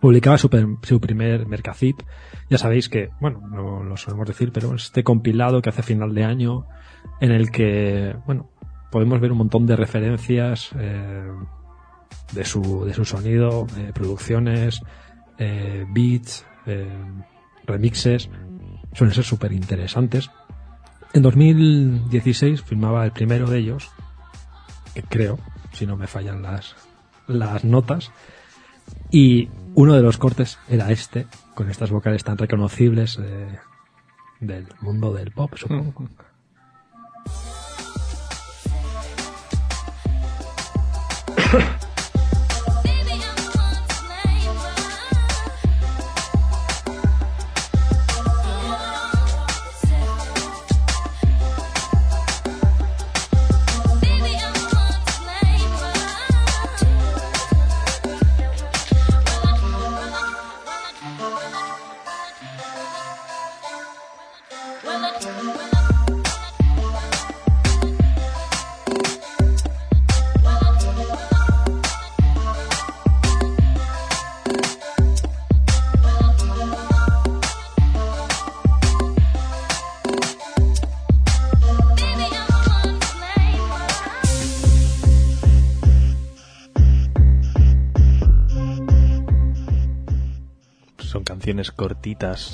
publicaba su, primer Mercazip. Ya sabéis que, bueno, no lo solemos decir, pero este compilado que hace final de año, en el que, bueno, podemos ver un montón de referencias eh, de, su, de su sonido, eh, producciones, eh, beats, remixes, suelen ser súper interesantes. En 2016 filmaba el primero de ellos, que creo, si no me fallan las, las notas, y uno de los cortes era este, con estas vocales tan reconocibles eh, del mundo del pop.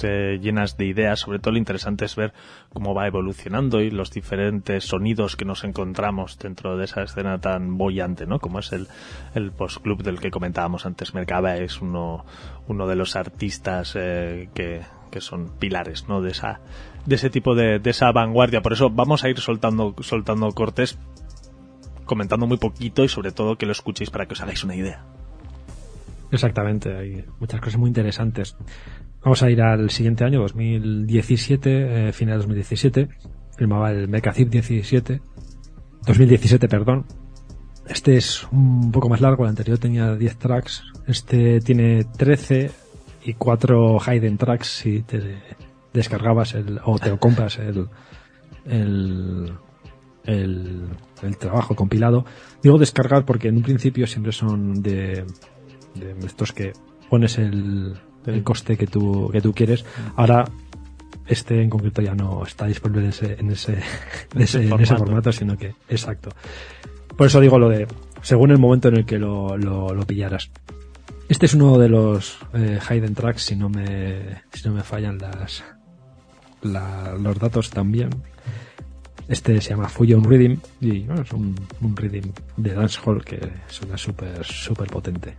eh, llenas de ideas. Sobre todo lo interesante es ver cómo va evolucionando y los diferentes sonidos que nos encontramos dentro de esa escena tan bollante, ¿no? Como es el, el post-club del que comentábamos antes. Mercaba es uno, uno de los artistas eh, que, que son pilares, ¿no? De esa, de ese tipo de, de esa vanguardia. Por eso vamos a ir soltando, soltando cortes, comentando muy poquito y sobre todo que lo escuchéis para que os hagáis una idea. Exactamente, hay muchas cosas muy interesantes. Vamos a ir al siguiente año, 2017, eh, final de 2017. Filmaba el Mecazip 17. 2017, perdón. Este es un poco más largo, el anterior tenía 10 tracks. Este tiene 13 y 4 hidden tracks si te descargabas el, o te compras el, el, el trabajo compilado. Digo descargar porque en un principio siempre son de, de estos que pones el, el coste que tú, que tú quieres. Ahora, este en concreto ya no está disponible en ese, en ese, en ese, en ese formato. sino que, exacto. Por eso digo lo de, según el momento en el que lo, lo, lo pillaras. Este es uno de los eh, hidden tracks, si no me, si no me fallan las, la- los datos también. Este se llama Fusion Rhythm y bueno, es un, un rhythm de dancehall que suena súper, súper potente.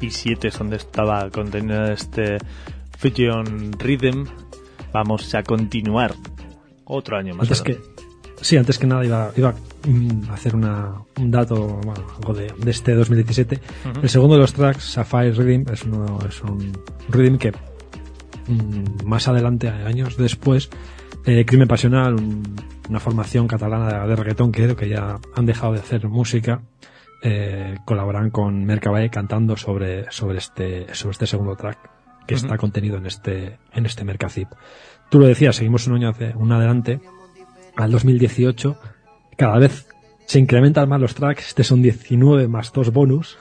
2017 es donde estaba contenido este Fusion Rhythm. Vamos a continuar otro año más. Antes que, sí, antes que nada iba, iba a hacer una, un dato, bueno, algo de, de este 2017. Ujú. El segundo de los tracks, Sapphire Rhythm, es, uno, es un rhythm que mm, más adelante, años después, eh, Crimen Pasional, un- una formación catalana de, de reggaetón que creo que ya han dejado de hacer música, eh, colaboran con Mercabae cantando sobre, sobre este, sobre este segundo track que está contenido en este, en este Mercazip. Tú lo decías, seguimos un año hace, un adelante, al 2018, cada vez se incrementan más los tracks, este son 19 más 2 bonus,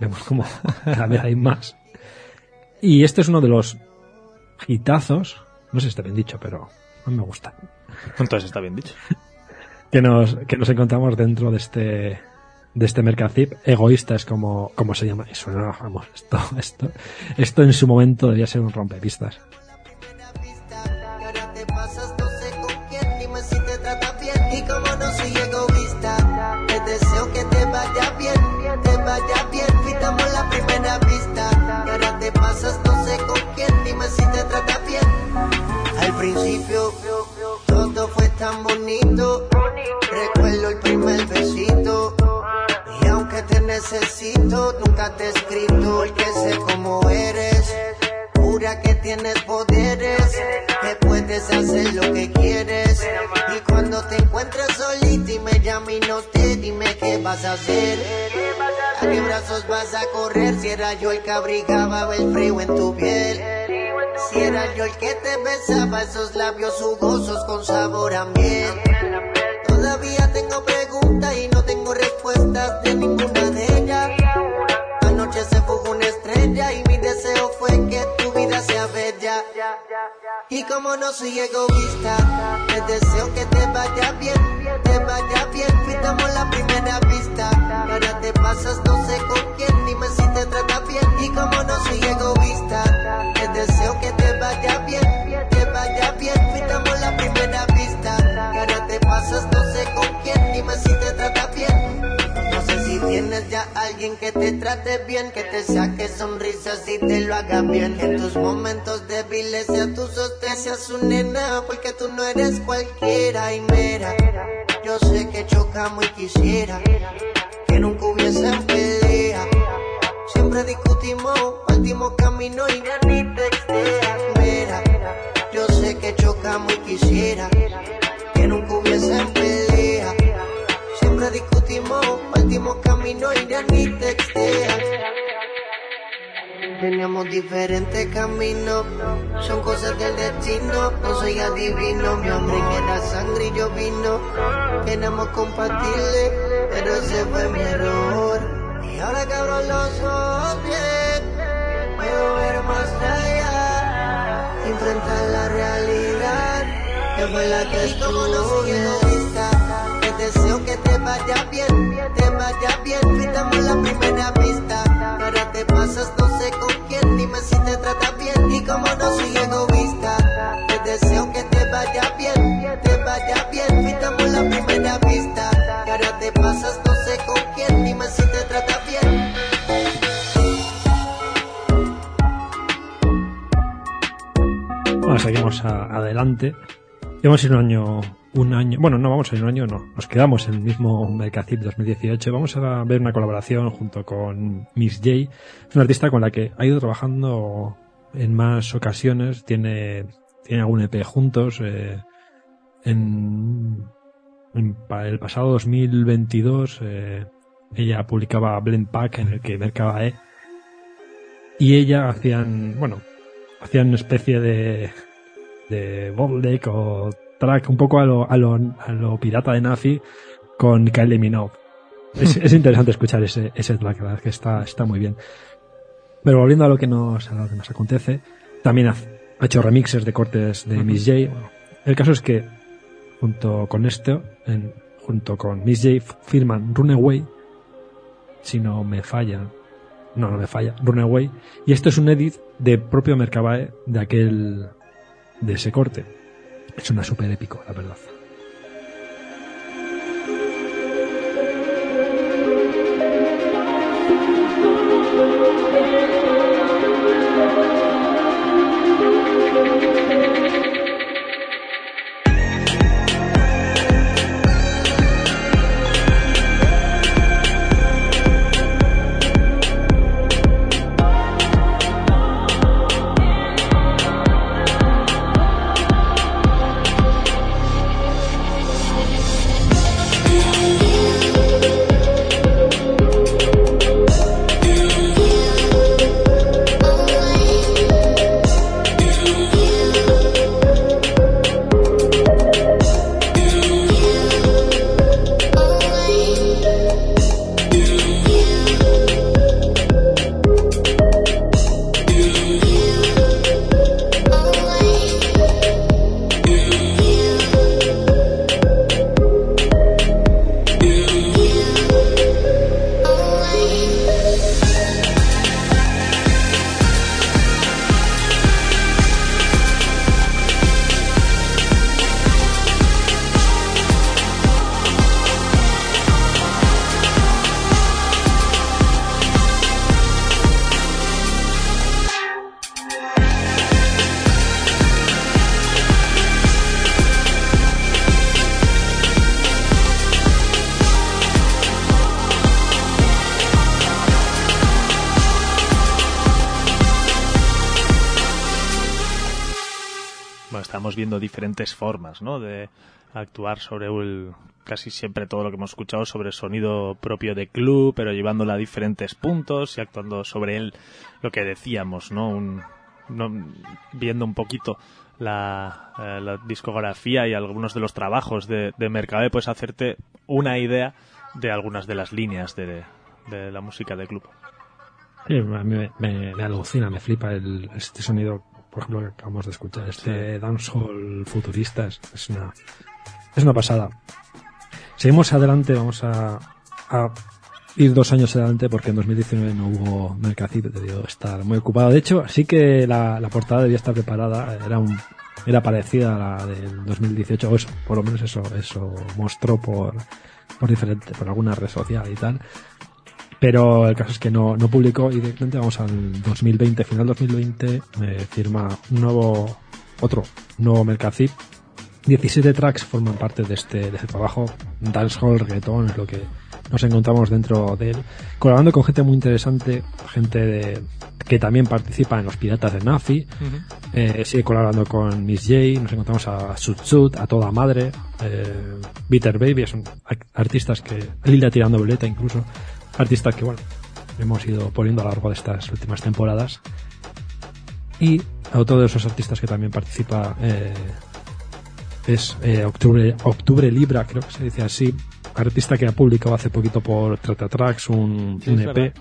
vemos como cada vez hay más. Y este es uno de los hitazos, no sé si está bien dicho, pero a mí me gusta, Entonces está bien dicho. que nos, que nos encontramos dentro de este, de este Mercazip. Egoísta es como, como se llama. Eso no, vamos, esto, esto, esto en su momento debía ser un rompepistas. Necesito, nunca te he escrito porque sé cómo eres. Jura que tienes poderes, que puedes hacer lo que quieres. Y cuando te encuentres solita y me llame y no te dime qué vas a hacer. ¿A qué brazos vas a correr? Si era yo el que abrigaba el frío en tu piel. Si era yo el que te besaba esos labios jugosos con sabor a miel. Todavía tengo preguntas y no tengo respuestas de ninguna de ellas. Anoche se fugó una estrella y mi deseo fue que tu vida sea bella. Y como no soy egoísta, te deseo que te vaya bien, te vaya bien. Quitamos la primera pista. Y ahora te pasas, no sé con quién, dime si te trata bien. Y como no soy egoísta, tienes ya alguien que te trate bien, que te saque sonrisas y te lo haga bien. En tus momentos débiles sea tu sostén, sea su nena, porque tú no eres cualquiera y mera. Yo sé que chocamos y quisiera que nunca hubiese pelea. Siempre discutimos, partimos camino y ya ni texteas. Mira, yo sé que chocamos y quisiera que nunca hubiese pelea. Siempre discutimos, partimos camino y ya ni texteas. Teníamos diferentes caminos, son cosas del destino. No soy adivino, mi hombre que era sangre y yo vino. Éramos compatibles, pero ese fue mi error. Y ahora que abro los ojos bien, puedo ver más allá. Enfrentar la realidad, que fue la que es vaya bien, te vaya bien. Quitamos la primera pista. Ahora te pasas, no sé con quién, dime si te trata bien. Y como no soy egoísta, te deseo que te vaya bien, te vaya bien. Quitamos la primera pista. Ahora te pasas, no sé con quién, dime si te trata bien. Bueno, seguimos a- adelante. A ir un año, un año, bueno, no vamos a ir un año, no, nos quedamos en el mismo Mercacip 2018. Vamos a ver una colaboración junto con Miss J, una artista con la que ha ido trabajando en más ocasiones, tiene, tiene algún EP juntos, eh, en, en el pasado 2022, eh, ella publicaba Blend Pack en el que Mercabae y ella hacían, bueno, hacían una especie de de o track un poco a lo, a lo, a lo pirata de Nafi con Kylie Minogue. Es, es interesante escuchar ese, ese track, la verdad que está, está muy bien. Pero volviendo a lo que nos, a lo que nos acontece, también ha, ha hecho remixes de cortes de Miss J. Bueno, el caso es que junto con esto, en- junto con Miss J firman Runaway, si no me falla, no, no me falla, Runaway, y esto es un edit de propio Mercabae de aquel de ese corte. Es una súper épico, la verdad. Diferentes formas, ¿no? De actuar sobre el, casi siempre todo lo que hemos escuchado sobre el sonido propio de club, pero llevándolo a diferentes puntos y actuando sobre él, lo que decíamos, ¿no? Un, no- viendo un poquito la, eh, la discografía y algunos de los trabajos de, de pues hacerte una idea de algunas de las líneas de, de la música de club. Sí, me, me- me alucina, me flipa el, este sonido, por ejemplo, que acabamos de escuchar, este dancehall futurista, es, es una, es una pasada. Seguimos adelante, vamos a, a ir dos años adelante porque en 2019 no hubo Mercacid, debió estar muy ocupado. De hecho, sí que la, la portada debía estar preparada, era un era parecida a la del 2018, o eso, por lo menos eso, eso mostró por, por diferente, por alguna red social y tal. Pero el caso es que no, no publicó y directamente vamos al 2020, final 2020, me firma un nuevo, otro nuevo Mercacid. 17 tracks forman parte de este, de este trabajo. Dancehall, reggaeton es lo que nos encontramos dentro de él. Colaborando con gente muy interesante, gente de, que también participa en los Piratas de Nafi. Eh, sigue colaborando con Miss J, nos encontramos a Sud, a Toda Madre, eh, Bitter Baby, son artistas que, Lila tirando boleta incluso, artistas que bueno, hemos ido poniendo a lo largo de estas últimas temporadas. Y otro de esos artistas que también participa eh, es eh, Octubre, Octubre Libra, creo que se dice así, artista que ha publicado hace poquito por Trata Tracks un, Sí, un es EP. verdad.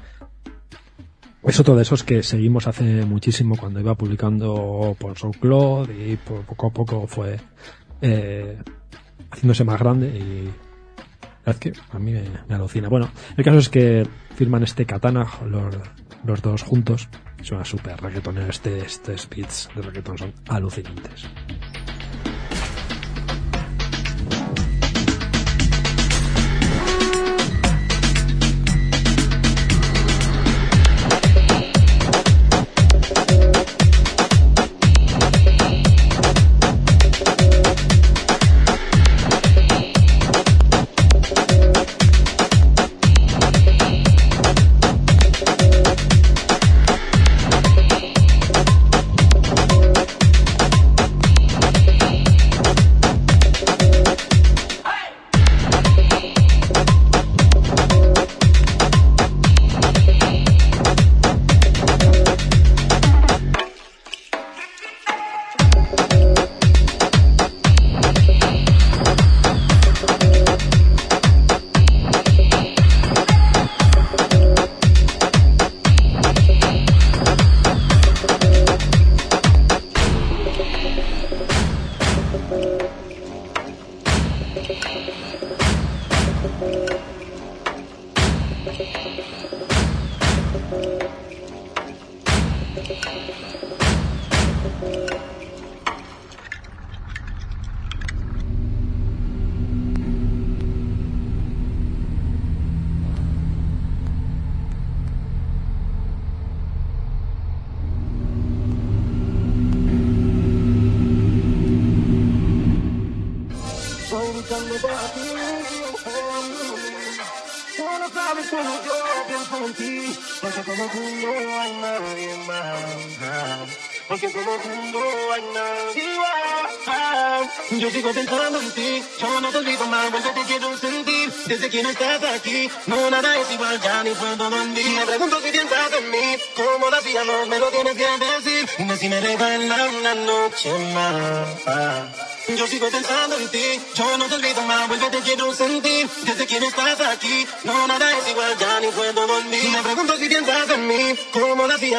Es otro de esos que seguimos hace muchísimo cuando iba publicando por SoundCloud y por poco a poco fue eh, haciéndose más grande y verdad que a mí me, alucina. Bueno, el caso es que firman este Katana los, los dos juntos. Suena súper reggaetonero. Este, este beats de reggaeton son alucinantes.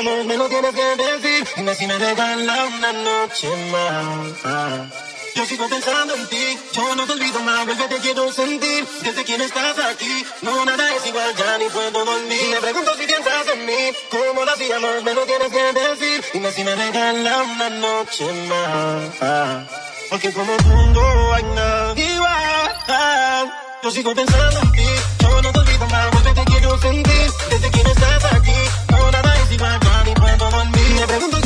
Me lo tienes que decir. Dime si me regala una noche más. Yo sigo pensando en ti, yo no te olvido más, vuelve te quiero sentir. Desde que no estás aquí, no nada es igual, ya ni puedo dormir. Me pregunto si piensas en mí, cómo lo hacíamos, me lo tienes que decir. Dime si me regala una noche más. Porque como tú no hay nadie más. Yo sigo pensando en ti, yo no te olvido más, vuelve te quiero sentir. Pregunto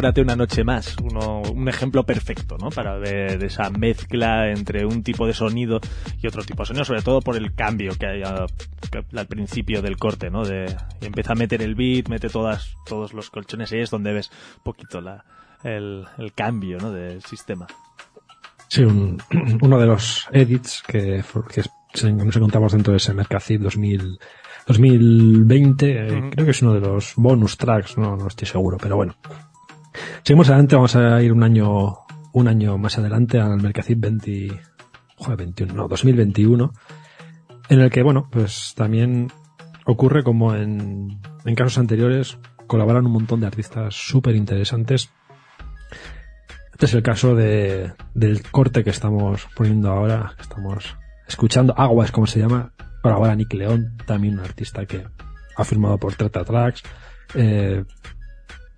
Una noche más, uno, un ejemplo perfecto, ¿no? Para ver esa mezcla entre un tipo de sonido y otro tipo de sonido, sobre todo por el cambio que hay a- que- al principio del corte, ¿no? De, y empieza a meter el beat, mete todas, todos los colchones y ahí es donde ves un poquito la, el, el cambio, ¿no? Del sistema. Sí, un- uno de los edits que, que se- nos encontramos dentro de ese Mercacid 2000, 2020, eh, Ujú. creo que es uno de los bonus tracks, no, no estoy seguro, pero bueno. Seguimos adelante, vamos a ir un año, un año más adelante al Mercacid 20, joder, 21, no, 2021, en el que, bueno, pues también ocurre como en, en casos anteriores, colaboran un montón de artistas súper interesantes este es el caso de, del corte que estamos poniendo ahora, que estamos escuchando. Agua es como se llama. Colabora Nick León, también un artista que ha firmado por Trata Tracks. eh,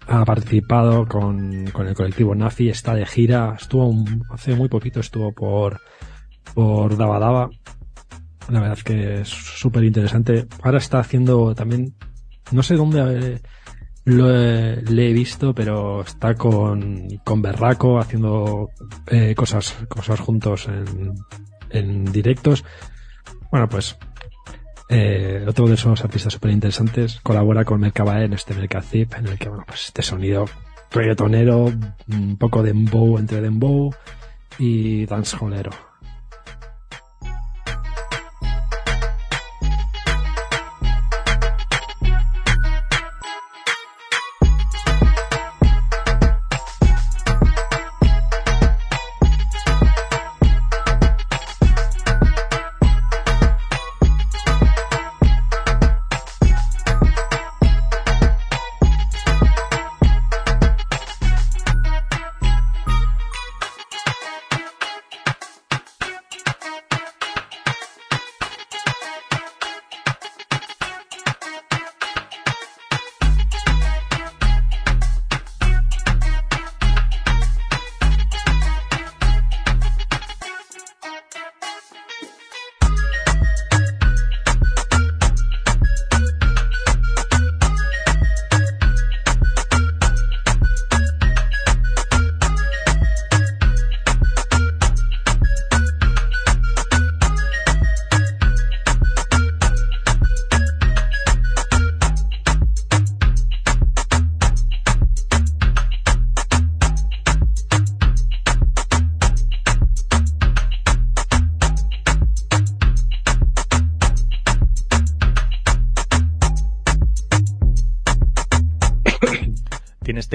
ha participado con, con el colectivo Nafi, está de gira. Estuvo un- hace muy poquito, estuvo por, por Daba. La verdad es que es súper interesante. Ahora está haciendo también, no sé dónde eh, lo he, le he visto, pero está con, con Berraco haciendo eh, cosas, cosas juntos en, en directos. Bueno, pues eh, otro de esos artistas súper interesantes colabora con Mercabae en este Mercazip, en el que, bueno, pues este sonido reggaetonero, un poco de dembow entre dembow y dancehallero.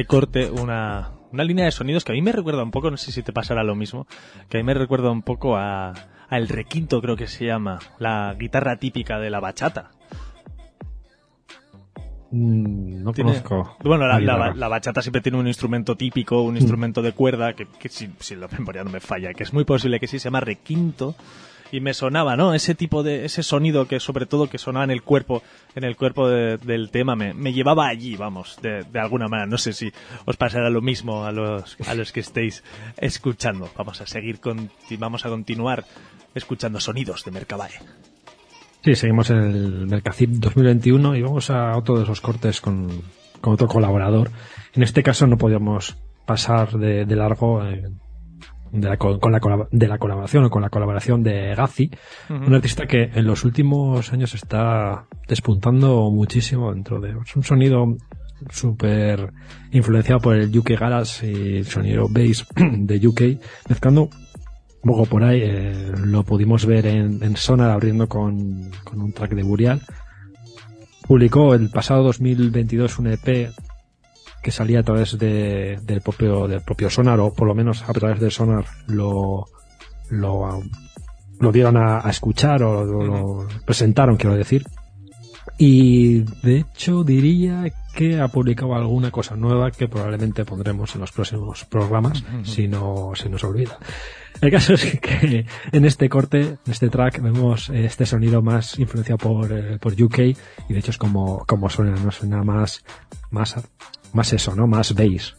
Corte una, una línea de sonidos que a mí me recuerda un poco, no sé si te pasará lo mismo, que a mí me recuerda un poco a, a el requinto creo que se llama, la guitarra típica de la bachata. Mm, no Tiene- conozco. Bueno, la, la bachata siempre tiene un instrumento típico, un instrumento de cuerda, que, que si, si la memoria no me falla, que es muy posible que sí, se llama requinto. Y me sonaba, ¿no? Ese tipo de, ese sonido que sobre todo que sonaba en el cuerpo, en el cuerpo de- del tema, me, me llevaba allí, vamos, de, alguna manera. No sé si os pasará lo mismo a los, a los que estéis escuchando. Vamos a seguir, con, vamos a continuar escuchando sonidos de Mercabae. Sí, seguimos en el Mercacip 2021 y vamos a otro de esos cortes con, con otro colaborador. En este caso no podíamos pasar de, de largo eh, de, la, co- con la, de la colaboración o con la colaboración de Gazi, un artista que en los últimos años está despuntando muchísimo dentro de... Es un sonido súper influenciado por el UK Galas y el sonido bass de UK, mezclando un poco por ahí, eh, lo pudimos ver en, en Sonar abriendo con, con un track de Burial. Publicó el pasado 2022 un EP que salía a través de, del propio del propio Sonar o por lo menos a través del Sonar lo lo, lo dieron a, a escuchar o lo, lo presentaron quiero decir. Y de hecho diría que ha publicado alguna cosa nueva que probablemente pondremos en los próximos programas si no se nos olvida. El caso es que en este corte, en este track, vemos este sonido más influenciado por, eh, por UK y de hecho es como, como suena, no suena más, más, más eso, ¿no? Más bass.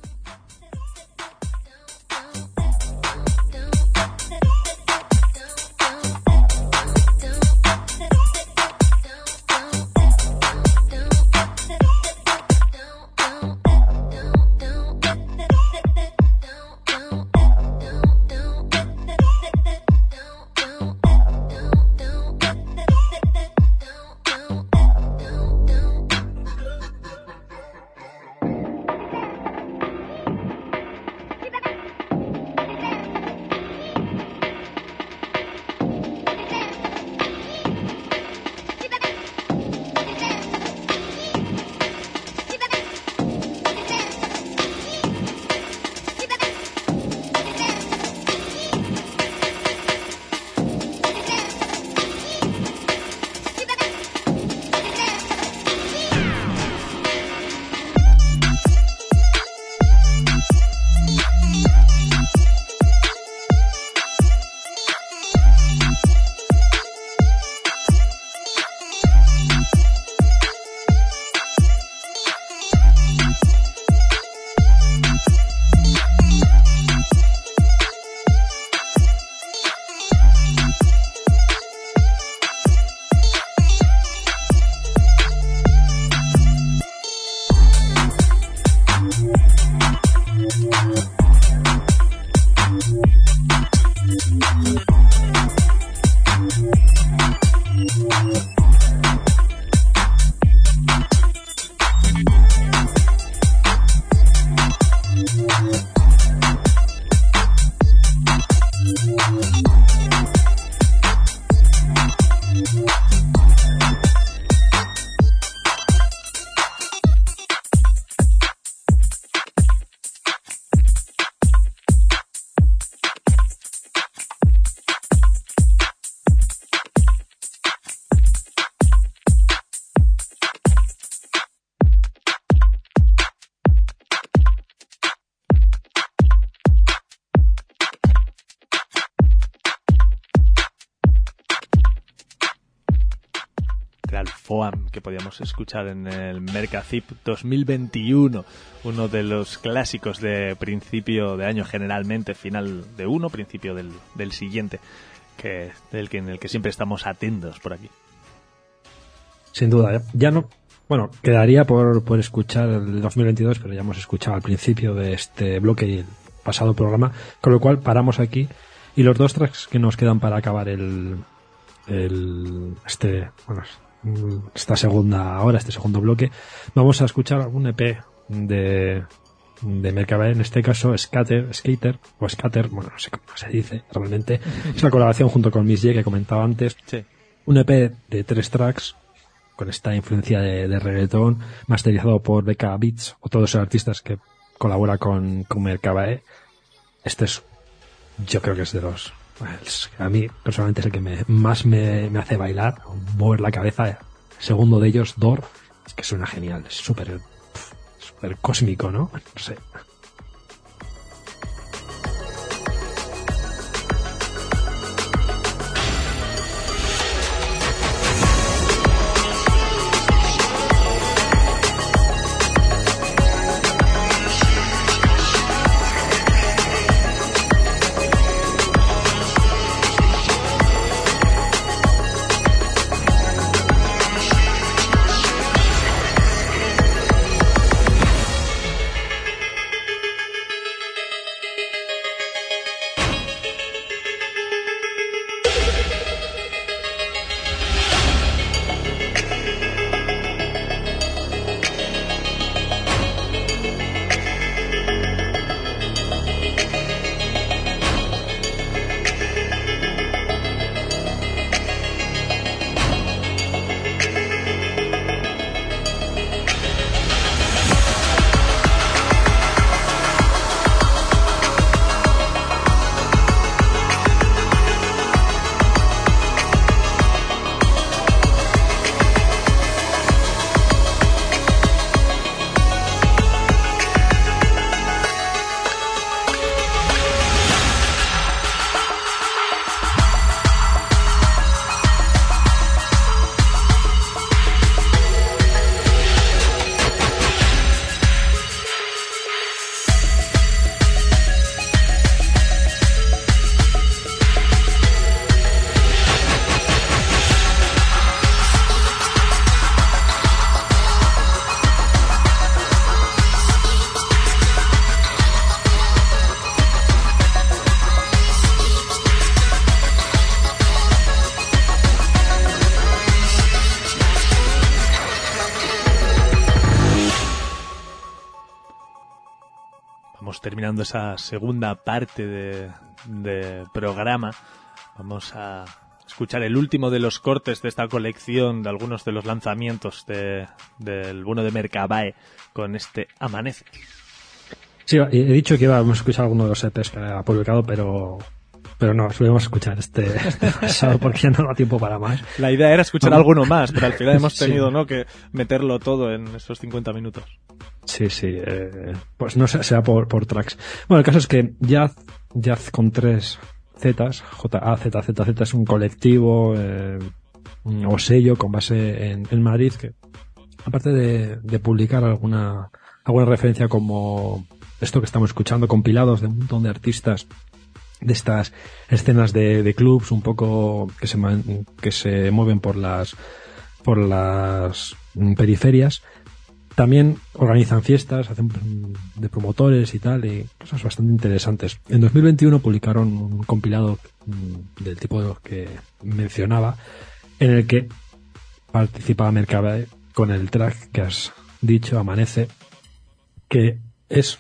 Podíamos escuchar en el Mercacip 2021, uno de los clásicos de principio de año, generalmente final de uno, principio del, del siguiente, que, del que, en el que siempre estamos atentos por aquí. Sin duda, ya- ya no. Bueno, quedaría por, por escuchar el 2022, pero ya hemos escuchado al principio de este bloque y el pasado programa, con lo cual paramos aquí. Y los dos tracks que nos quedan para acabar el, el este, bueno, esta segunda hora, este segundo bloque, vamos a escuchar un EP de, de Mercabae, en este caso Scatter, Skater, o Scatter, bueno, no sé cómo se dice realmente. Es una colaboración junto con Miss J que comentaba antes, Sí. un EP de tres tracks con esta influencia de, de reggaetón, masterizado por Becca Beats, otro de esos artistas que colabora con, con Mercabae. Este es, yo creo que es de los, es- a mí personalmente es el que me, más me, me hace bailar, mover la cabeza. Segundo de ellos, Dor, que suena genial, es súper, súper cósmico, ¿no? No sé. Terminando esa segunda parte de, programa. Vamos a escuchar el último de los cortes de esta colección de algunos de los lanzamientos de, del bueno de Mercabae con este Amanece. Sí, he he dicho que íbamos a escuchar alguno de los EPs que ha publicado, pero, pero no, subimos a escuchar este, este pasado porque ya no da tiempo para más. La idea era escuchar Vamos. alguno más, pero al final hemos Sí. tenido ¿no? que meterlo todo en esos 50 minutos. Sí, sí, eh, pues no sé, sea por, por tracks. Bueno, el caso es que Jazz, Jazz con tres Zetas, J-A-Z-Z-Z es un colectivo eh, o sello con base en, en Madrid que, aparte de, de publicar alguna, alguna referencia como esto que estamos escuchando, compilados de un montón de artistas de estas escenas de, de clubs un poco que se, que se mueven por las, por las mm, periferias, también organizan fiestas, hacen mm, de promotores y tal, y cosas bastante interesantes. En 2021 publicaron un compilado mm, del tipo de los que mencionaba, en el que participaba Mercabae con el track que has dicho, Amanece, que es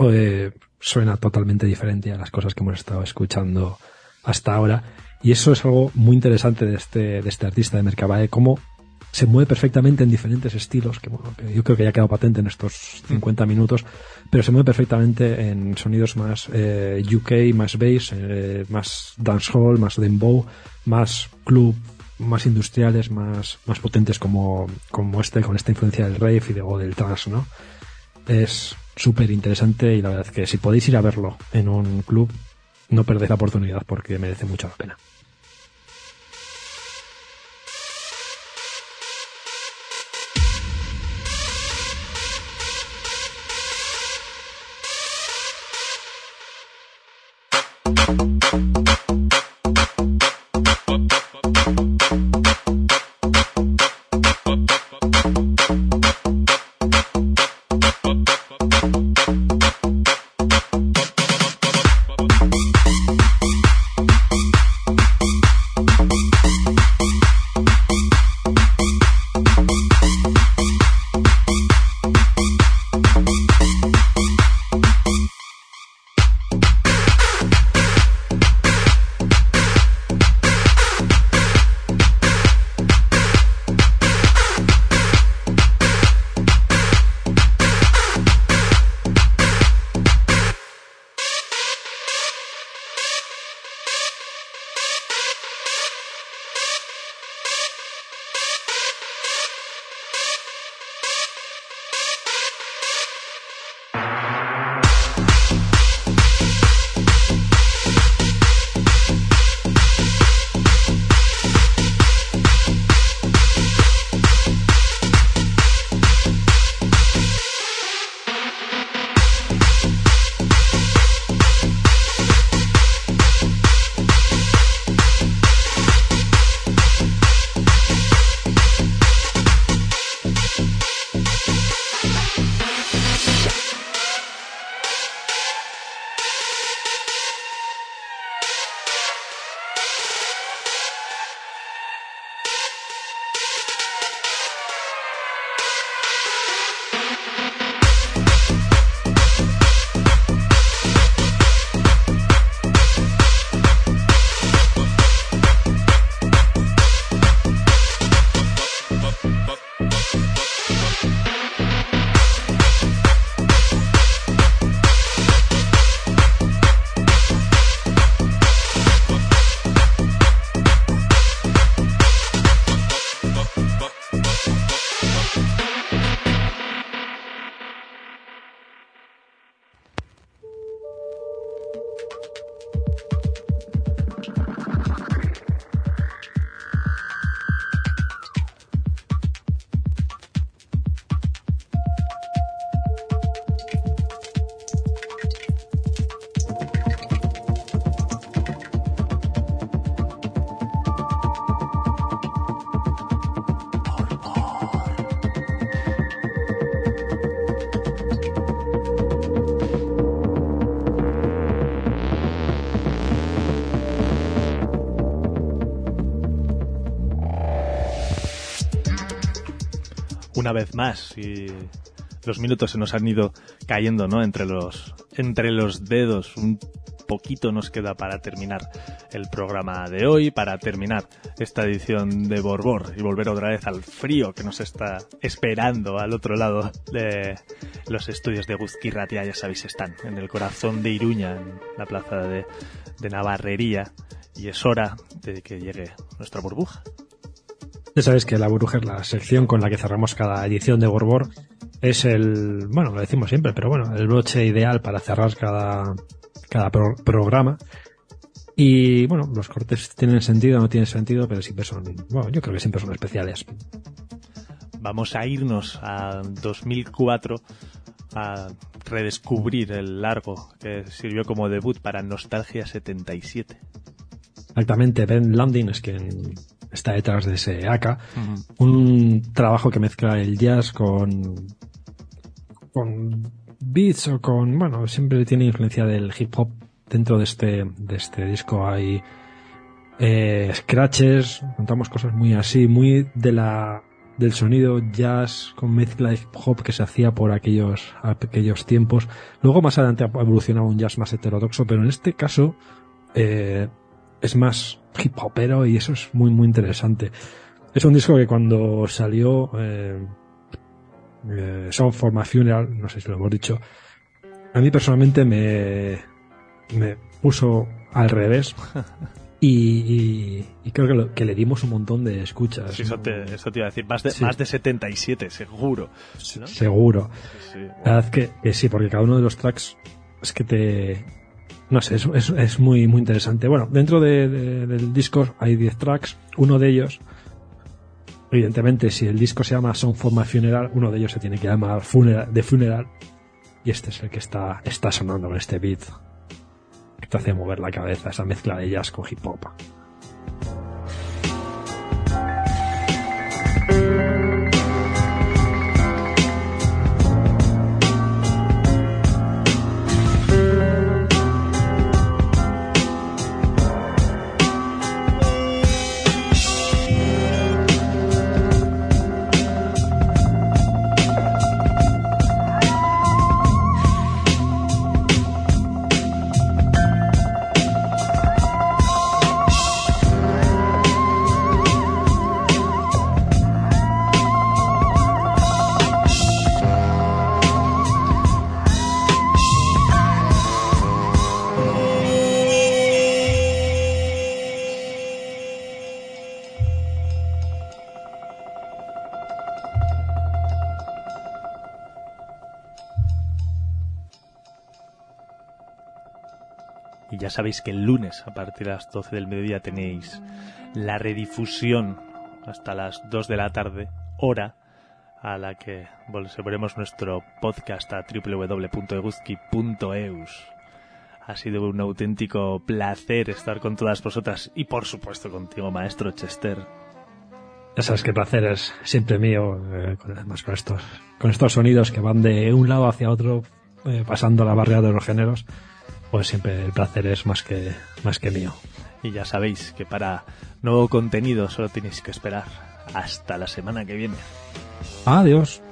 eh, suena totalmente diferente a las cosas que hemos estado escuchando hasta ahora. Y eso es algo muy interesante de este, de este artista de Mercabae, cómo se mueve perfectamente en diferentes estilos, que, bueno, que yo creo que ya ha quedado patente en estos 50 minutos, pero se mueve perfectamente en sonidos más eh, UK, más bass, eh, más dancehall, más dembow, más club, más industriales, más, más potentes como, como este, con esta influencia del rave y de, del trance, ¿no? Es súper interesante y la verdad es que si podéis ir a verlo en un club, no perdéis la oportunidad porque merece mucho la pena. Una vez más y los minutos se nos han ido cayendo, ¿no? Entre los, entre los dedos. Un poquito nos queda para terminar el programa de hoy, para terminar esta edición de Borbor y volver otra vez al frío que nos está esperando al otro lado de los estudios de Guzquirratia, ya sabéis, están en el corazón de Iruña, en la plaza de, de Navarrería, y es hora de que llegue nuestra burbuja. Ya sabéis que la burbuja es la sección con la que cerramos cada edición de Borbor. Es el, bueno, lo decimos siempre, pero bueno, el broche ideal para cerrar cada, cada pro- programa. Y bueno, los cortes tienen sentido, no tienen sentido, pero siempre son, bueno, yo creo que siempre son especiales. Vamos a irnos a 2004 a redescubrir el largo que sirvió como debut para Nostalgia 77. Exactamente, Ben Landing es quien está detrás de ese AK. Un trabajo que mezcla el jazz con, con beats o con, bueno, siempre tiene influencia del hip hop. Dentro de este, de este disco hay eh, scratches, contamos cosas muy así, muy de la, del sonido jazz con mezcla de hip hop que se hacía por aquellos, aquellos tiempos. Luego más adelante ha evolucionado un jazz más heterodoxo, pero en este caso, eh, es más hip hopero y eso es muy muy interesante. Es un disco que cuando salió eh, eh, Song for My Funeral, no sé si lo hemos dicho, a mí personalmente me, me puso al revés y, y- y creo que, lo- que le dimos un montón de escuchas. Sí, eso, te, eso te iba a decir, más de, Sí. más de 77, seguro. ¿no? Seguro. Sí, La verdad que, que sí, porque cada uno de los tracks es que te... No sé, es, es, es muy, muy interesante. Bueno, dentro de- de- del disco hay 10 tracks. Uno de ellos, evidentemente, si el disco se llama Song for My Funeral, uno de ellos se tiene que llamar Funeral, Funeral. Y este es el que está, está sonando con este beat. Que te hace mover la cabeza, esa mezcla de jazz con hip hop. Sabéis que el lunes, a partir de las 12 del mediodía, tenéis la redifusión hasta las 2 de la tarde, hora a la que volveremos nuestro podcast a www.eguzki.eus. Ha sido un auténtico placer estar con todas vosotras y por supuesto contigo, maestro Chester. Ya sabes que placer es siempre mío, eh, con estos, con estos sonidos que van de un lado hacia otro, eh, pasando la barrera de los géneros, pues siempre el placer es más que, más que mío. Y ya sabéis que para nuevo contenido solo tenéis que esperar hasta la semana que viene. Adiós.